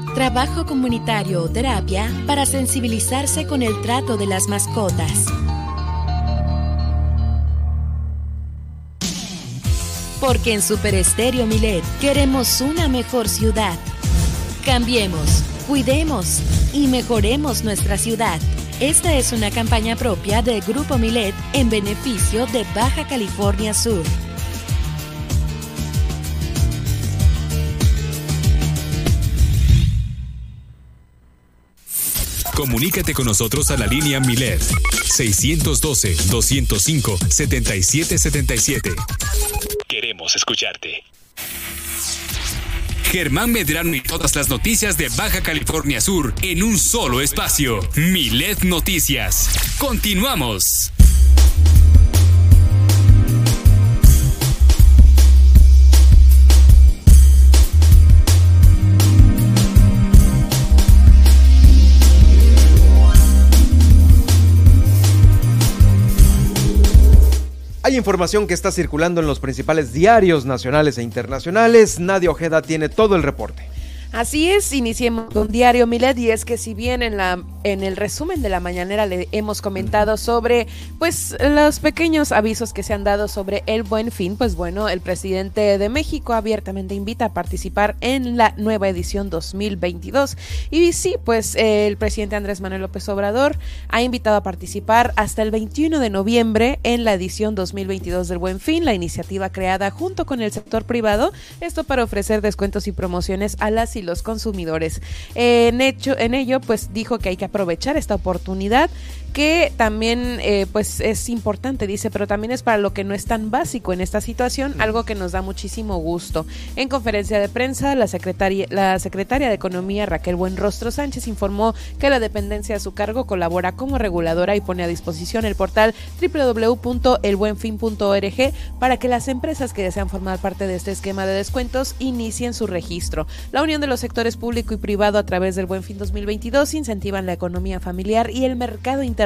trabajo comunitario o terapia para sensibilizarse con el trato de las mascotas. Porque en Super Estéreo Milet queremos una mejor ciudad. Cambiemos, cuidemos y mejoremos nuestra ciudad. Esta es una campaña propia de Grupo Milet en beneficio de Baja California Sur. Comunícate con nosotros a la línea Milet 612-205-7777. Queremos escucharte. Germán Medrano y todas las noticias de Baja California Sur en un solo espacio. Milet Noticias. Continuamos. Hay información que está circulando en los principales diarios nacionales e internacionales. Nadia Ojeda tiene todo el reporte. Así es, iniciemos con Diario Milet y es que si bien en la en el resumen de la mañanera le hemos comentado sobre pues los pequeños avisos que se han dado sobre el Buen Fin, pues bueno, el presidente de México abiertamente invita a participar en la nueva edición 2022 y sí, pues el presidente Andrés Manuel López Obrador ha invitado a participar hasta el 21 de noviembre en la edición 2022 del Buen Fin, la iniciativa creada junto con el sector privado, esto para ofrecer descuentos y promociones a las y los consumidores. En, hecho, en ello, pues dijo que hay que aprovechar esta oportunidad que también eh, pues es importante, dice, pero también es para lo que no es tan básico en esta situación, algo que nos da muchísimo gusto. En conferencia de prensa, la secretaria, la secretaria de Economía, Raquel Buenrostro Sánchez, informó que la dependencia a su cargo colabora como reguladora y pone a disposición el portal www.elbuenfin.org para que las empresas que desean formar parte de este esquema de descuentos inicien su registro. La unión de los sectores público y privado a través del Buen Fin 2022 incentivan la economía familiar y el mercado internacional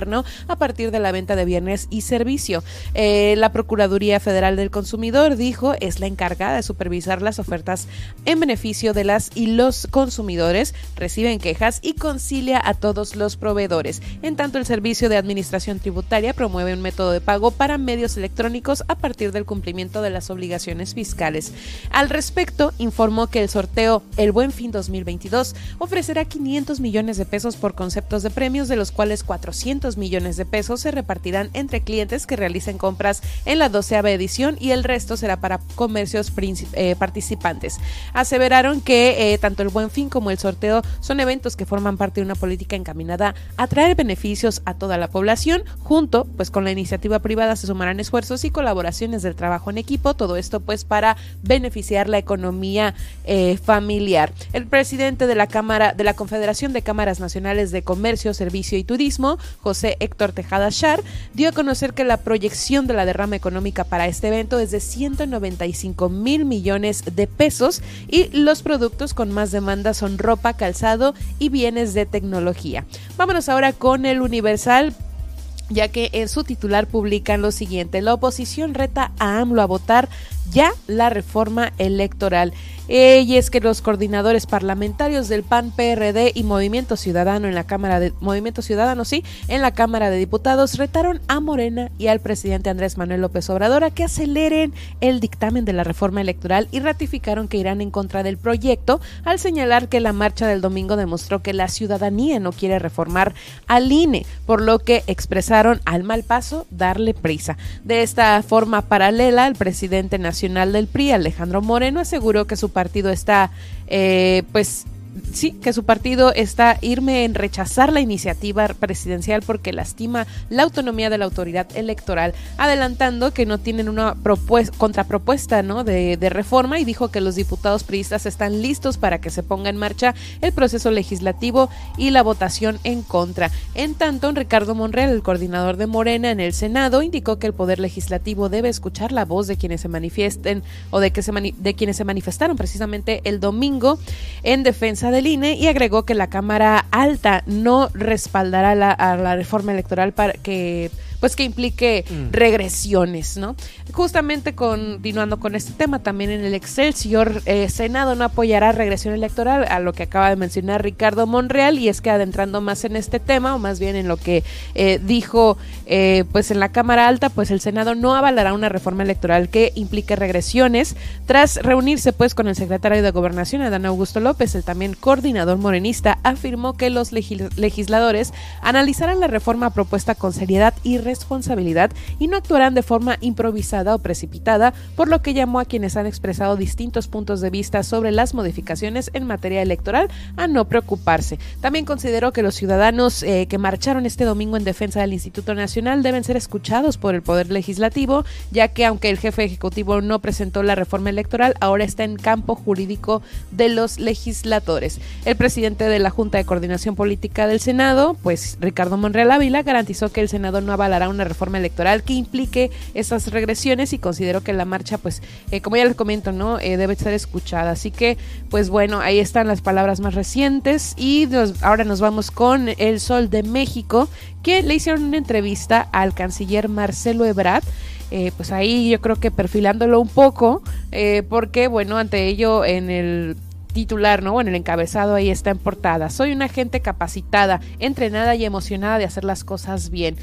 a partir de la venta de bienes y servicio. Eh, la Procuraduría Federal del Consumidor dijo es la encargada de supervisar las ofertas en beneficio de las y los consumidores, reciben quejas y concilia a todos los proveedores. En tanto, el Servicio de Administración Tributaria promueve un método de pago para medios electrónicos a partir del cumplimiento de las obligaciones fiscales. Al respecto, informó que el sorteo El Buen Fin 2022 ofrecerá 500 millones de pesos por conceptos de premios, de los cuales 400 millones de pesos se repartirán entre clientes que realicen compras en la doceava edición y el resto será para comercios eh, participantes. Aseveraron que eh, tanto el Buen Fin como el sorteo son eventos que forman parte de una política encaminada a traer beneficios a toda la población. Junto, pues con la iniciativa privada se sumarán esfuerzos y colaboraciones del trabajo en equipo, todo esto pues para beneficiar la economía eh, familiar. El presidente de la Cámara de la Confederación de Cámaras Nacionales de Comercio, Servicio y Turismo, José Héctor Tejada Char, dio a conocer que la proyección de la derrama económica para este evento es de 195 mil millones de pesos y los productos con más demanda son ropa, calzado y bienes de tecnología. Vámonos ahora con el Universal ya que en su titular publican lo siguiente, la oposición reta a AMLO a votar ya la reforma electoral. Eh, y es que los coordinadores parlamentarios del PAN, PRD y Movimiento Ciudadano en la Cámara de Movimiento Ciudadano, sí, en la Cámara de Diputados retaron a Morena y al presidente Andrés Manuel López Obrador a que aceleren el dictamen de la reforma electoral y ratificaron que irán en contra del proyecto al señalar que la marcha del domingo demostró que la ciudadanía no quiere reformar al INE, por lo que expresaron al mal paso darle prisa. De esta forma paralela, el presidente nacional del PRI, Alejandro Moreno, aseguró que su partido está, eh, pues, sí, que su partido está irme en rechazar la iniciativa presidencial porque lastima la autonomía de la autoridad electoral, adelantando que no tienen una contrapropuesta de, reforma y dijo que los diputados priistas están listos para que se ponga en marcha el proceso legislativo y la votación en contra. En tanto, Ricardo Monreal, el coordinador de Morena en el Senado, indicó que el Poder Legislativo debe escuchar la voz de quienes se manifiesten o de, que se de quienes se manifestaron precisamente el domingo en defensa del INE y agregó que la Cámara Alta no respaldará la, a la reforma electoral para que pues que implique mm. regresiones, ¿no? Justamente continuando con este tema, también en el Excelsior, eh, Senado no apoyará regresión electoral, a lo que acaba de mencionar Ricardo Monreal, y es que adentrando más en este tema, o más bien en lo que eh, dijo eh, pues en la Cámara Alta, pues el Senado no avalará una reforma electoral que implique regresiones, tras reunirse pues con el secretario de Gobernación, Adán Augusto López, el también coordinador morenista, afirmó que los legisladores analizarán la reforma propuesta con seriedad y responsabilidad y no actuarán de forma improvisada o precipitada, por lo que llamó a quienes han expresado distintos puntos de vista sobre las modificaciones en materia electoral a no preocuparse. También consideró que los ciudadanos eh, que marcharon este domingo en defensa del Instituto Nacional deben ser escuchados por el Poder Legislativo, ya que aunque el jefe ejecutivo no presentó la reforma electoral, ahora está en campo jurídico de los legisladores. El presidente de la Junta de Coordinación Política del Senado, pues Ricardo Monreal Ávila, garantizó que el Senado no avalará una reforma electoral que implique esas regresiones y considero que la marcha, pues, eh, como ya les comento, ¿no? Eh, debe ser escuchada. Así que, pues bueno, ahí están las palabras más recientes y ahora nos vamos con El Sol de México, que le hicieron una entrevista al canciller Marcelo Ebrard. Eh, pues ahí yo creo que perfilándolo un poco, porque bueno, ante ello en el titular, ¿no? En el encabezado ahí está en portada. Soy una gente capacitada, entrenada y emocionada de hacer las cosas bien.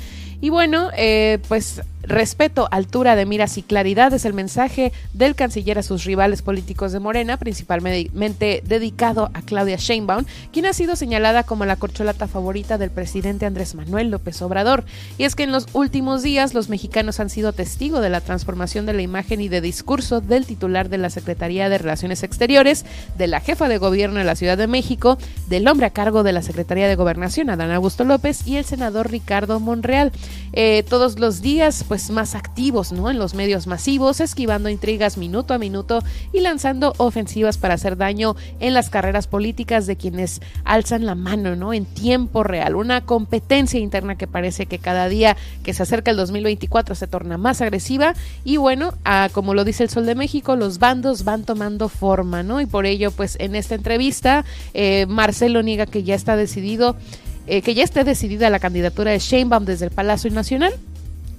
Y bueno, eh, pues respeto, altura de miras y claridad es el mensaje del canciller a sus rivales políticos de Morena, principalmente dedicado a Claudia Sheinbaum, quien ha sido señalada como la corcholata favorita del presidente Andrés Manuel López Obrador. Y es que en los últimos días los mexicanos han sido testigos de la transformación de la imagen y de discurso del titular de la Secretaría de Relaciones Exteriores, de la jefa de gobierno de la Ciudad de México, del hombre a cargo de la Secretaría de Gobernación, Adán Augusto López, y el senador Ricardo Monreal. Eh, todos los días pues más activos ¿no? en los medios masivos, esquivando intrigas minuto a minuto y lanzando ofensivas para hacer daño en las carreras políticas de quienes alzan la mano ¿no? en tiempo real. Una competencia interna que parece que cada día que se acerca el 2024 se torna más agresiva y bueno, como lo dice el Sol de México, los bandos van tomando forma, ¿no? Y por ello pues en esta entrevista eh, Marcelo niega que ya está decidido eh, que ya esté decidida la candidatura de Sheinbaum desde el Palacio Nacional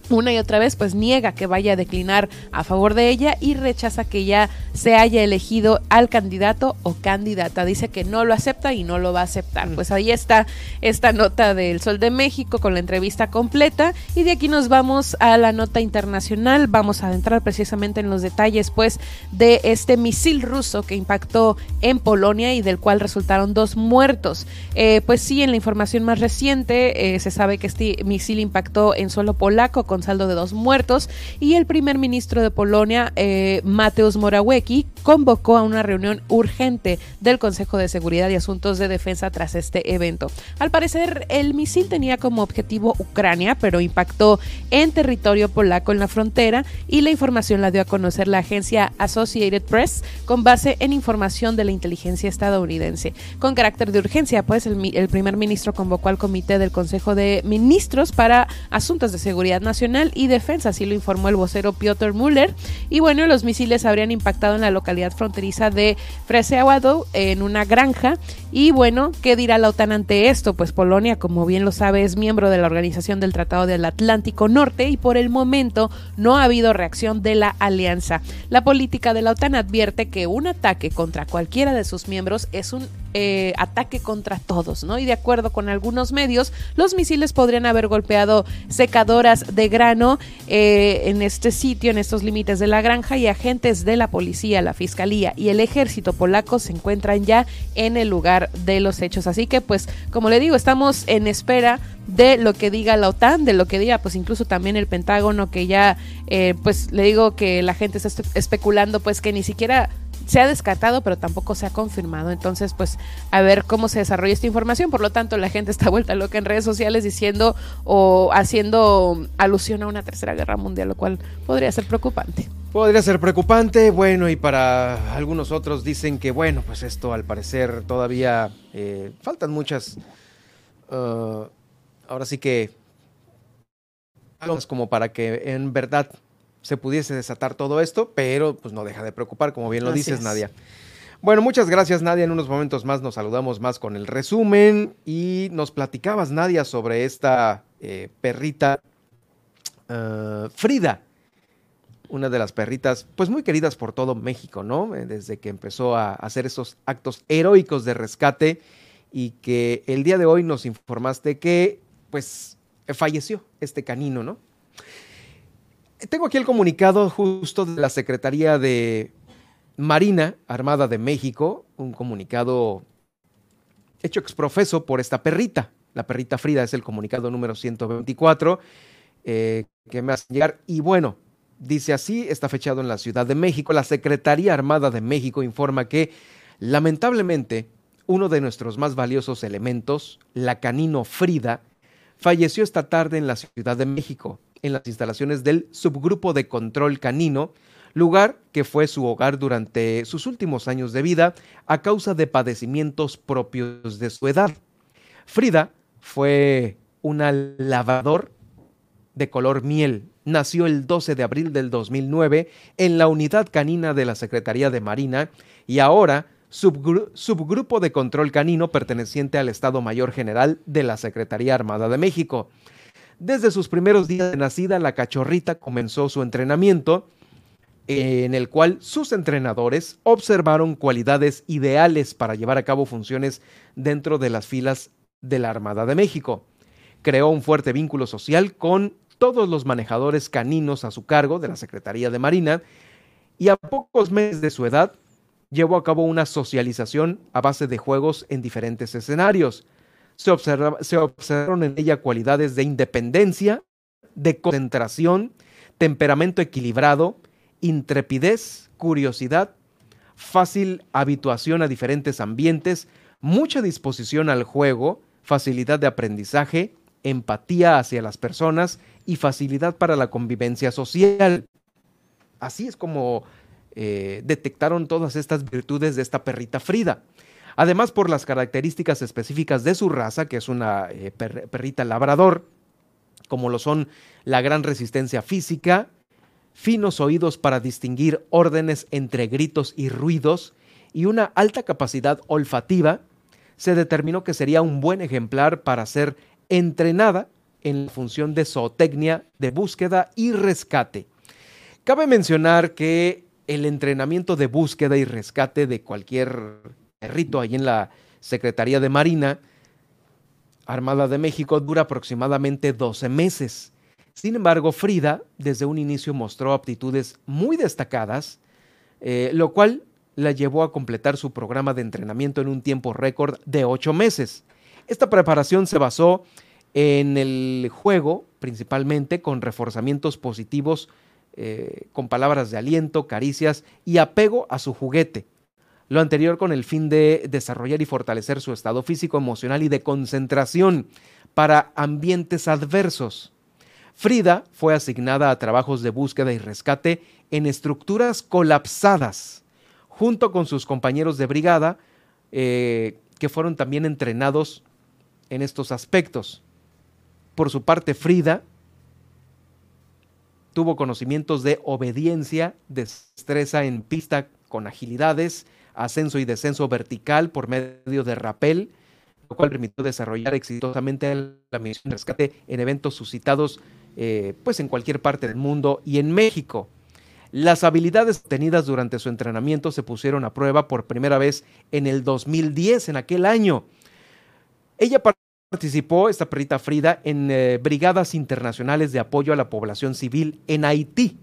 una y otra vez pues niega que vaya a declinar a favor de ella y rechaza que ya se haya elegido al candidato o candidata. Dice que no lo acepta y no lo va a aceptar. Pues ahí está esta nota del Sol de México con la entrevista completa y de aquí nos vamos a la nota internacional. Vamos a entrar precisamente en los detalles pues de este misil ruso que impactó en Polonia y del cual resultaron dos muertos. Eh, pues sí, en la información más reciente eh, se sabe que este misil impactó en suelo polaco con saldo de dos muertos. Y el primer ministro de Polonia, eh, Mateusz Morawiecki, convocó a una reunión urgente del Consejo de Seguridad y Asuntos de Defensa tras este evento. Al parecer, el misil tenía como objetivo Ucrania, pero impactó en territorio polaco en la frontera y la información la dio a conocer la agencia Associated Press con base en información de la inteligencia estadounidense. Con carácter de urgencia, pues el, primer ministro convocó al comité del Consejo de Ministros para Asuntos de Seguridad Nacional y Defensa, así lo informó el vocero Piotr Müller. Y bueno, los misiles habrían impactado en la localidad fronteriza de Freseawado, en una granja. Y bueno, ¿qué dirá la OTAN ante esto? Pues Polonia, como bien lo sabe, es miembro de la Organización del Tratado del Atlántico Norte y por el momento no ha habido reacción de la alianza. La política de la OTAN advierte que un ataque contra cualquiera de sus miembros es un eh, ataque contra todos, ¿no? Y de acuerdo con algunos medios, los misiles podrían haber golpeado secadoras de grano eh, en este sitio, en estos límites de la granja, y agentes de la policía, la fiscalía y el ejército polaco se encuentran ya en el lugar de los hechos. Así que, pues, como le digo, estamos en espera de lo que diga la OTAN, de lo que diga, pues incluso también el Pentágono, que ya, eh, pues, le digo que la gente está especulando, pues, que ni siquiera se ha descartado, pero tampoco se ha confirmado. Entonces, pues, a ver cómo se desarrolla esta información. Por lo tanto, la gente está vuelta loca en redes sociales diciendo o haciendo alusión a una tercera guerra mundial, lo cual podría ser preocupante. Podría ser preocupante, bueno, y para algunos otros dicen que, bueno, pues esto al parecer todavía eh, faltan muchas, uh, ahora sí que, como para que en verdad se pudiese desatar todo esto, pero pues no deja de preocupar, como bien lo dices, Nadia. Bueno, muchas gracias, Nadia. En unos momentos más nos saludamos más con el resumen y nos platicabas, Nadia, sobre esta eh, perrita uh, Frida, una de las perritas, pues muy queridas por todo México, ¿no? Eh, desde que empezó a hacer esos actos heroicos de rescate y que el día de hoy nos informaste que, pues, falleció este canino, ¿no? Tengo aquí el comunicado justo de la Secretaría de Marina Armada de México, un comunicado hecho exprofeso por esta perrita. La perrita Frida es el comunicado número 124 eh, que me hace llegar. Y bueno, dice así, está fechado en la Ciudad de México. La Secretaría Armada de México informa que lamentablemente uno de nuestros más valiosos elementos, la canino Frida, falleció esta tarde en la Ciudad de México en las instalaciones del subgrupo de control canino, lugar que fue su hogar durante sus últimos años de vida a causa de padecimientos propios de su edad. Frida fue una lavador de color miel. Nació el 12 de abril del 2009 en la unidad canina de la Secretaría de Marina y ahora subgrupo de control canino perteneciente al Estado Mayor General de la Secretaría Armada de México. Desde sus primeros días de nacida, la cachorrita comenzó su entrenamiento, en el cual sus entrenadores observaron cualidades ideales para llevar a cabo funciones dentro de las filas de la Armada de México. Creó un fuerte vínculo social con todos los manejadores caninos a su cargo de la Secretaría de Marina y a pocos meses de su edad llevó a cabo una socialización a base de juegos en diferentes escenarios se, observaron en ella cualidades de independencia, de concentración, temperamento equilibrado, intrepidez, curiosidad, fácil habituación a diferentes ambientes, mucha disposición al juego, facilidad de aprendizaje, empatía hacia las personas y facilidad para la convivencia social. Así es como eh, detectaron todas estas virtudes de esta perrita Frida. Además, por las características específicas de su raza, que es una eh, perrita labrador, como lo son la gran resistencia física, finos oídos para distinguir órdenes entre gritos y ruidos, y una alta capacidad olfativa, se determinó que sería un buen ejemplar para ser entrenada en la función de zootecnia de búsqueda y rescate. Cabe mencionar que el entrenamiento de búsqueda y rescate de cualquier perrito ahí en la Secretaría de Marina Armada de México dura aproximadamente 12 meses. Sin embargo, Frida desde un inicio mostró aptitudes muy destacadas, eh, lo cual la llevó a completar su programa de entrenamiento en un tiempo récord de 8 meses. Esta preparación se basó en el juego, principalmente con reforzamientos positivos, eh, con palabras de aliento, caricias y apego a su juguete. Lo anterior con el fin de desarrollar y fortalecer su estado físico, emocional y de concentración para ambientes adversos. Frida fue asignada a trabajos de búsqueda y rescate en estructuras colapsadas, junto con sus compañeros de brigada, eh, que fueron también entrenados en estos aspectos. Por su parte, Frida tuvo conocimientos de obediencia, destreza en pista con agilidades, ascenso y descenso vertical por medio de rappel, lo cual permitió desarrollar exitosamente la misión de rescate en eventos suscitados eh, pues en cualquier parte del mundo y en México. Las habilidades obtenidas durante su entrenamiento se pusieron a prueba por primera vez en el 2010, en aquel año. Ella Participó esta perrita Frida en eh, brigadas internacionales de apoyo a la población civil en Haití.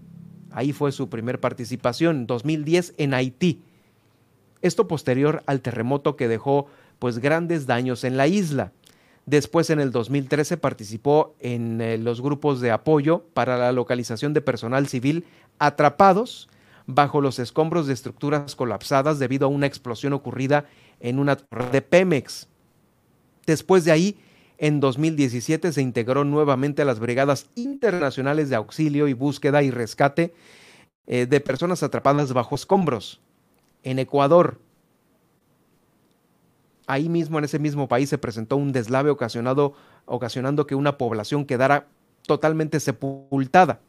Ahí fue su primer participación, 2010 en Haití. Esto posterior al terremoto que dejó pues grandes daños en la isla. Después en el 2013 participó en eh, los grupos de apoyo para la localización de personal civil atrapados bajo los escombros de estructuras colapsadas debido a una explosión ocurrida en una torre de Pemex. Después de ahí, en 2017 se integró nuevamente a las Brigadas Internacionales de Auxilio y Búsqueda y Rescate eh, de personas atrapadas bajo escombros. En Ecuador, ahí mismo en ese mismo país se presentó un deslave ocasionado, ocasionando que una población quedara totalmente sepultada.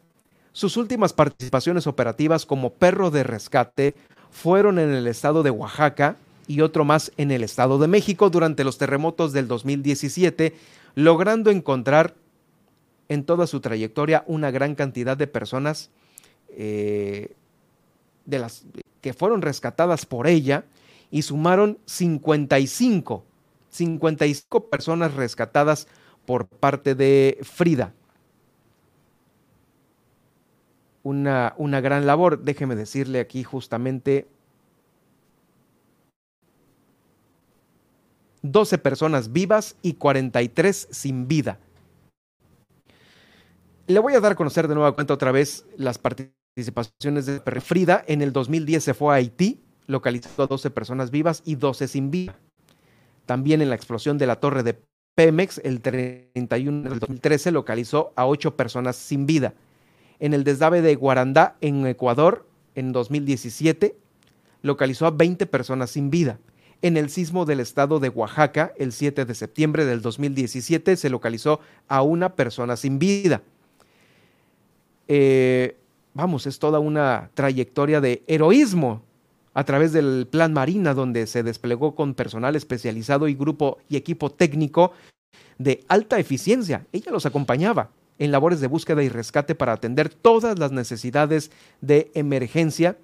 Sus últimas participaciones operativas como perro de rescate fueron en el estado de Oaxaca, y otro más en el Estado de México durante los terremotos del 2017, logrando encontrar en toda su trayectoria una gran cantidad de personas eh, de las que fueron rescatadas por ella y sumaron 55, 55 personas rescatadas por parte de Frida. Una, una gran labor, déjeme decirle aquí justamente 12 personas vivas y 43 sin vida. Le voy a dar a conocer de nueva cuenta otra vez las participaciones de Frida. En el 2010 se fue a Haití, localizó a 12 personas vivas y 12 sin vida. También en la explosión de la torre de Pemex, el 31 del 2013, localizó a 8 personas sin vida. En el deslave de Guarandá, en Ecuador, en 2017, localizó a 20 personas sin vida. En el sismo del estado de Oaxaca, el 7 de septiembre del 2017, se localizó a una persona sin vida. Eh, vamos, es toda una trayectoria de heroísmo a través del Plan Marina, donde se desplegó con personal especializado y grupo y equipo técnico de alta eficiencia. Ella los acompañaba en labores de búsqueda y rescate para atender todas las necesidades de emergencia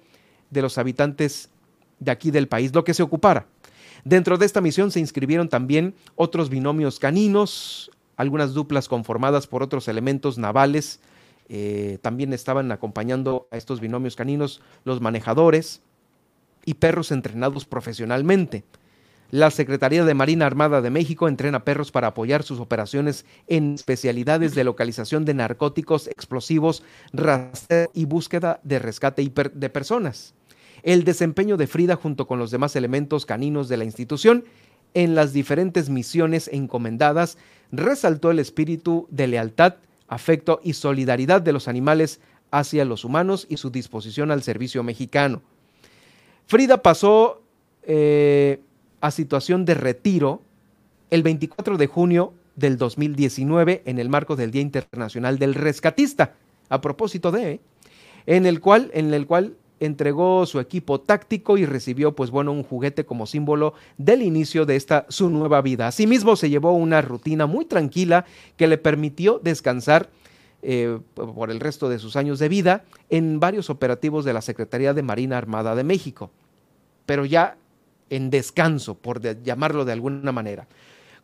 de los habitantes de aquí del país, lo que se ocupara. Dentro de esta misión se inscribieron también otros binomios caninos, algunas duplas conformadas por otros elementos navales. Eh, también estaban acompañando a estos binomios caninos los manejadores y perros entrenados profesionalmente. La Secretaría de Marina Armada de México entrena perros para apoyar sus operaciones en especialidades de localización de narcóticos, explosivos, rastreo y búsqueda de rescate de personas el desempeño de Frida junto con los demás elementos caninos de la institución en las diferentes misiones encomendadas resaltó el espíritu de lealtad, afecto y solidaridad de los animales hacia los humanos y su disposición al servicio mexicano. Frida pasó eh, a situación de retiro el 24 de junio del 2019 en el marco del Día Internacional del Rescatista, a propósito de, en el cual, en el cual entregó su equipo táctico y recibió pues bueno un juguete como símbolo del inicio de esta su nueva vida. Asimismo se llevó una rutina muy tranquila que le permitió descansar eh, por el resto de sus años de vida en varios operativos de la Secretaría de Marina Armada de México, pero ya en descanso, por llamarlo de alguna manera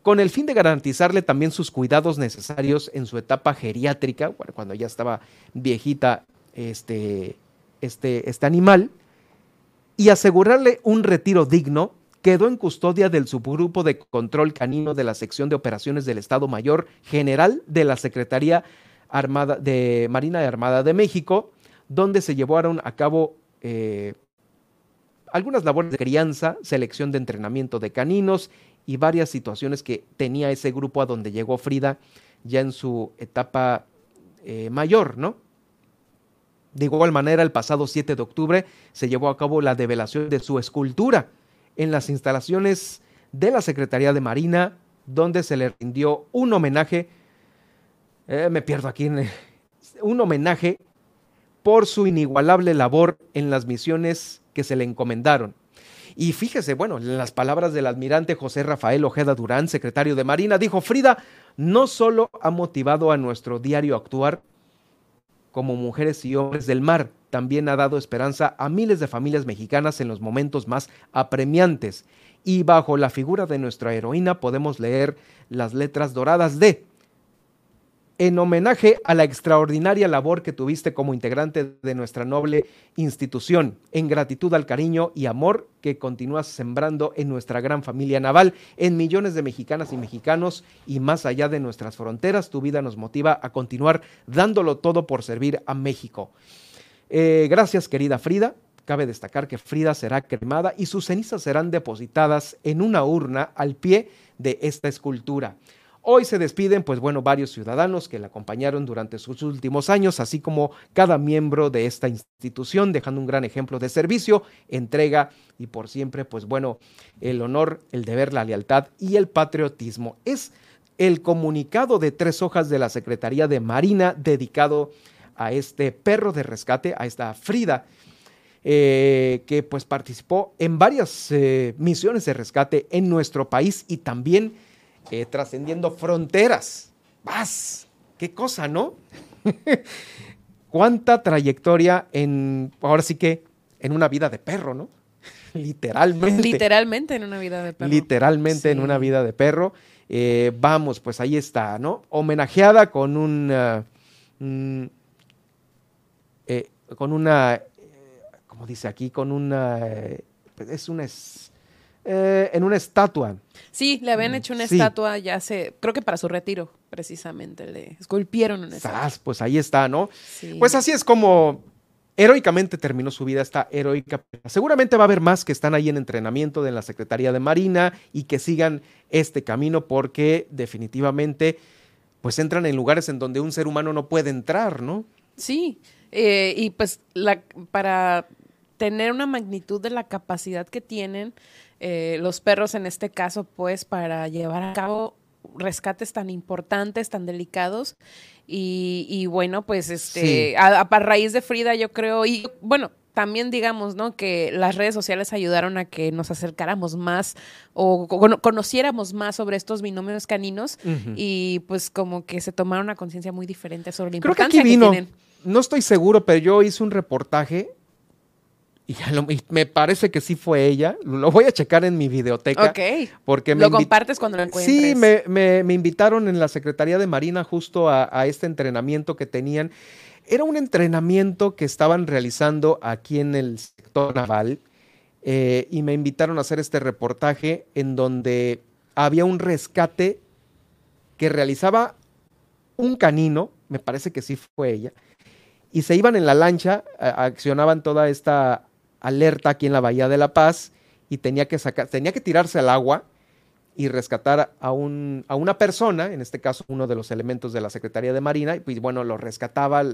con el fin de garantizarle también sus cuidados necesarios en su etapa geriátrica, cuando ya estaba viejita este, este, este animal, y asegurarle un retiro digno, quedó en custodia del subgrupo de control canino de la sección de operaciones del Estado Mayor General de la Secretaría Armada de Marina y Armada de México, donde se llevaron a cabo eh, algunas labores de crianza, selección de entrenamiento de caninos y varias situaciones que tenía ese grupo a donde llegó Frida ya en su etapa eh, mayor, ¿no? De igual manera, el pasado 7 de octubre se llevó a cabo la develación de su escultura en las instalaciones de la Secretaría de Marina, donde se le rindió un homenaje, eh, me pierdo aquí, un homenaje por su inigualable labor en las misiones que se le encomendaron. Y fíjese, bueno, en las palabras del almirante José Rafael Ojeda Durán, secretario de Marina, dijo, Frida no solo ha motivado a nuestro diario actuar como mujeres y hombres del mar, también ha dado esperanza a miles de familias mexicanas en los momentos más apremiantes. Y bajo la figura de nuestra heroína podemos leer las letras doradas de en homenaje a la extraordinaria labor que tuviste como integrante de nuestra noble institución, en gratitud al cariño y amor que continúas sembrando en nuestra gran familia naval, en millones de mexicanas y mexicanos y más allá de nuestras fronteras, tu vida nos motiva a continuar dándolo todo por servir a México. Eh, gracias, querida Frida. Cabe destacar que Frida será cremada y sus cenizas serán depositadas en una urna al pie de esta escultura. Hoy se despiden, pues bueno, varios ciudadanos que la acompañaron durante sus últimos años, así como cada miembro de esta institución, dejando un gran ejemplo de servicio, entrega y por siempre, pues bueno, el honor, el deber, la lealtad y el patriotismo. Es el comunicado de tres hojas de la Secretaría de Marina dedicado a este perro de rescate, a esta Frida, eh, que pues participó en varias eh, misiones de rescate en nuestro país y también eh, trascendiendo fronteras. ¡Vas! ¡Qué cosa, ¿no? ¿Cuánta trayectoria en, ahora sí que, en una vida de perro, ¿no? Literalmente. Literalmente en una vida de perro. Literalmente en una vida de perro. Eh, vamos, pues ahí está, ¿no? Homenajeada con un... Eh, con una, como dice aquí, con una, es una, eh, en una estatua. Sí, le habían hecho una estatua ya hace, creo que para su retiro, precisamente, le esculpieron una estatua. Pues ahí está, ¿no? Pues así es como heroicamente terminó su vida esta heroica. Seguramente va a haber más que están ahí en entrenamiento de la Secretaría de Marina y que sigan este camino porque definitivamente pues entran en lugares en donde un ser humano no puede entrar, ¿no? Sí, eh, y pues la, para tener una magnitud de la capacidad que tienen, eh, los perros en este caso, pues para llevar a cabo rescates tan importantes, tan delicados. Y, bueno, pues este, a, raíz de Frida, yo creo, y bueno, también digamos, ¿no? Que las redes sociales ayudaron a que nos acercáramos más o conociéramos más sobre estos binomios caninos y pues como que se tomaron una conciencia muy diferente sobre la importancia que, tienen. No estoy seguro, pero yo hice un reportaje y, me parece que sí fue ella. Lo voy a checar en mi videoteca. Ok. Porque me lo compartes cuando lo encuentres. Sí, me, invitaron en la Secretaría de Marina justo a, este entrenamiento que tenían. Era un entrenamiento que estaban realizando aquí en el sector naval eh, y me invitaron a hacer este reportaje en donde había un rescate que realizaba un canino, me parece que sí fue ella, y se iban en la lancha, accionaban toda esta alerta aquí en la Bahía de La Paz y tenía que sacar, tenía que tirarse al agua y rescatar a, un, a una persona, en este caso uno de los elementos de la Secretaría de Marina, y pues bueno, lo rescataba,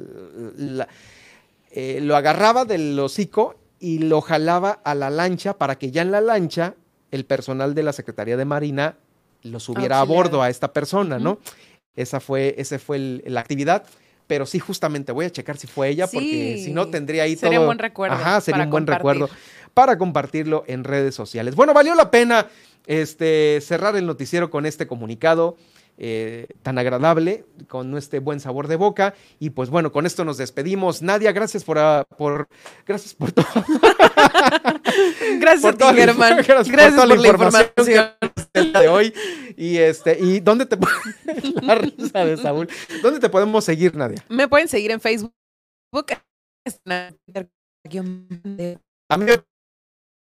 eh, lo agarraba del hocico y lo jalaba a la lancha para que ya en la lancha el personal de la Secretaría de Marina lo subiera a bordo a esta persona, ¿no? Esa fue, ese fue la actividad pero sí, justamente voy a checar si fue ella, porque si no tendría ahí Sería todo. un buen recuerdo Ajá, sería un buen compartir. recuerdo para compartirlo en redes sociales. Bueno, valió la pena este, cerrar el noticiero con este comunicado. Eh, tan agradable, con este buen sabor de boca. Y pues bueno, con esto nos despedimos. Nadia, gracias por, ah, por gracias por todo. Gracias por ti, toda la- Germán. gracias Gracias toda por la información. de hoy. Y este, y dónde te la risa de Saúl. ¿Dónde te podemos seguir, Nadia? Me pueden seguir en Facebook. A mí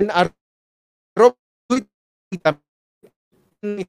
en arroba Twitter y también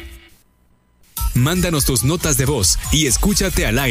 Mándanos tus notas de voz y escúchate al aire.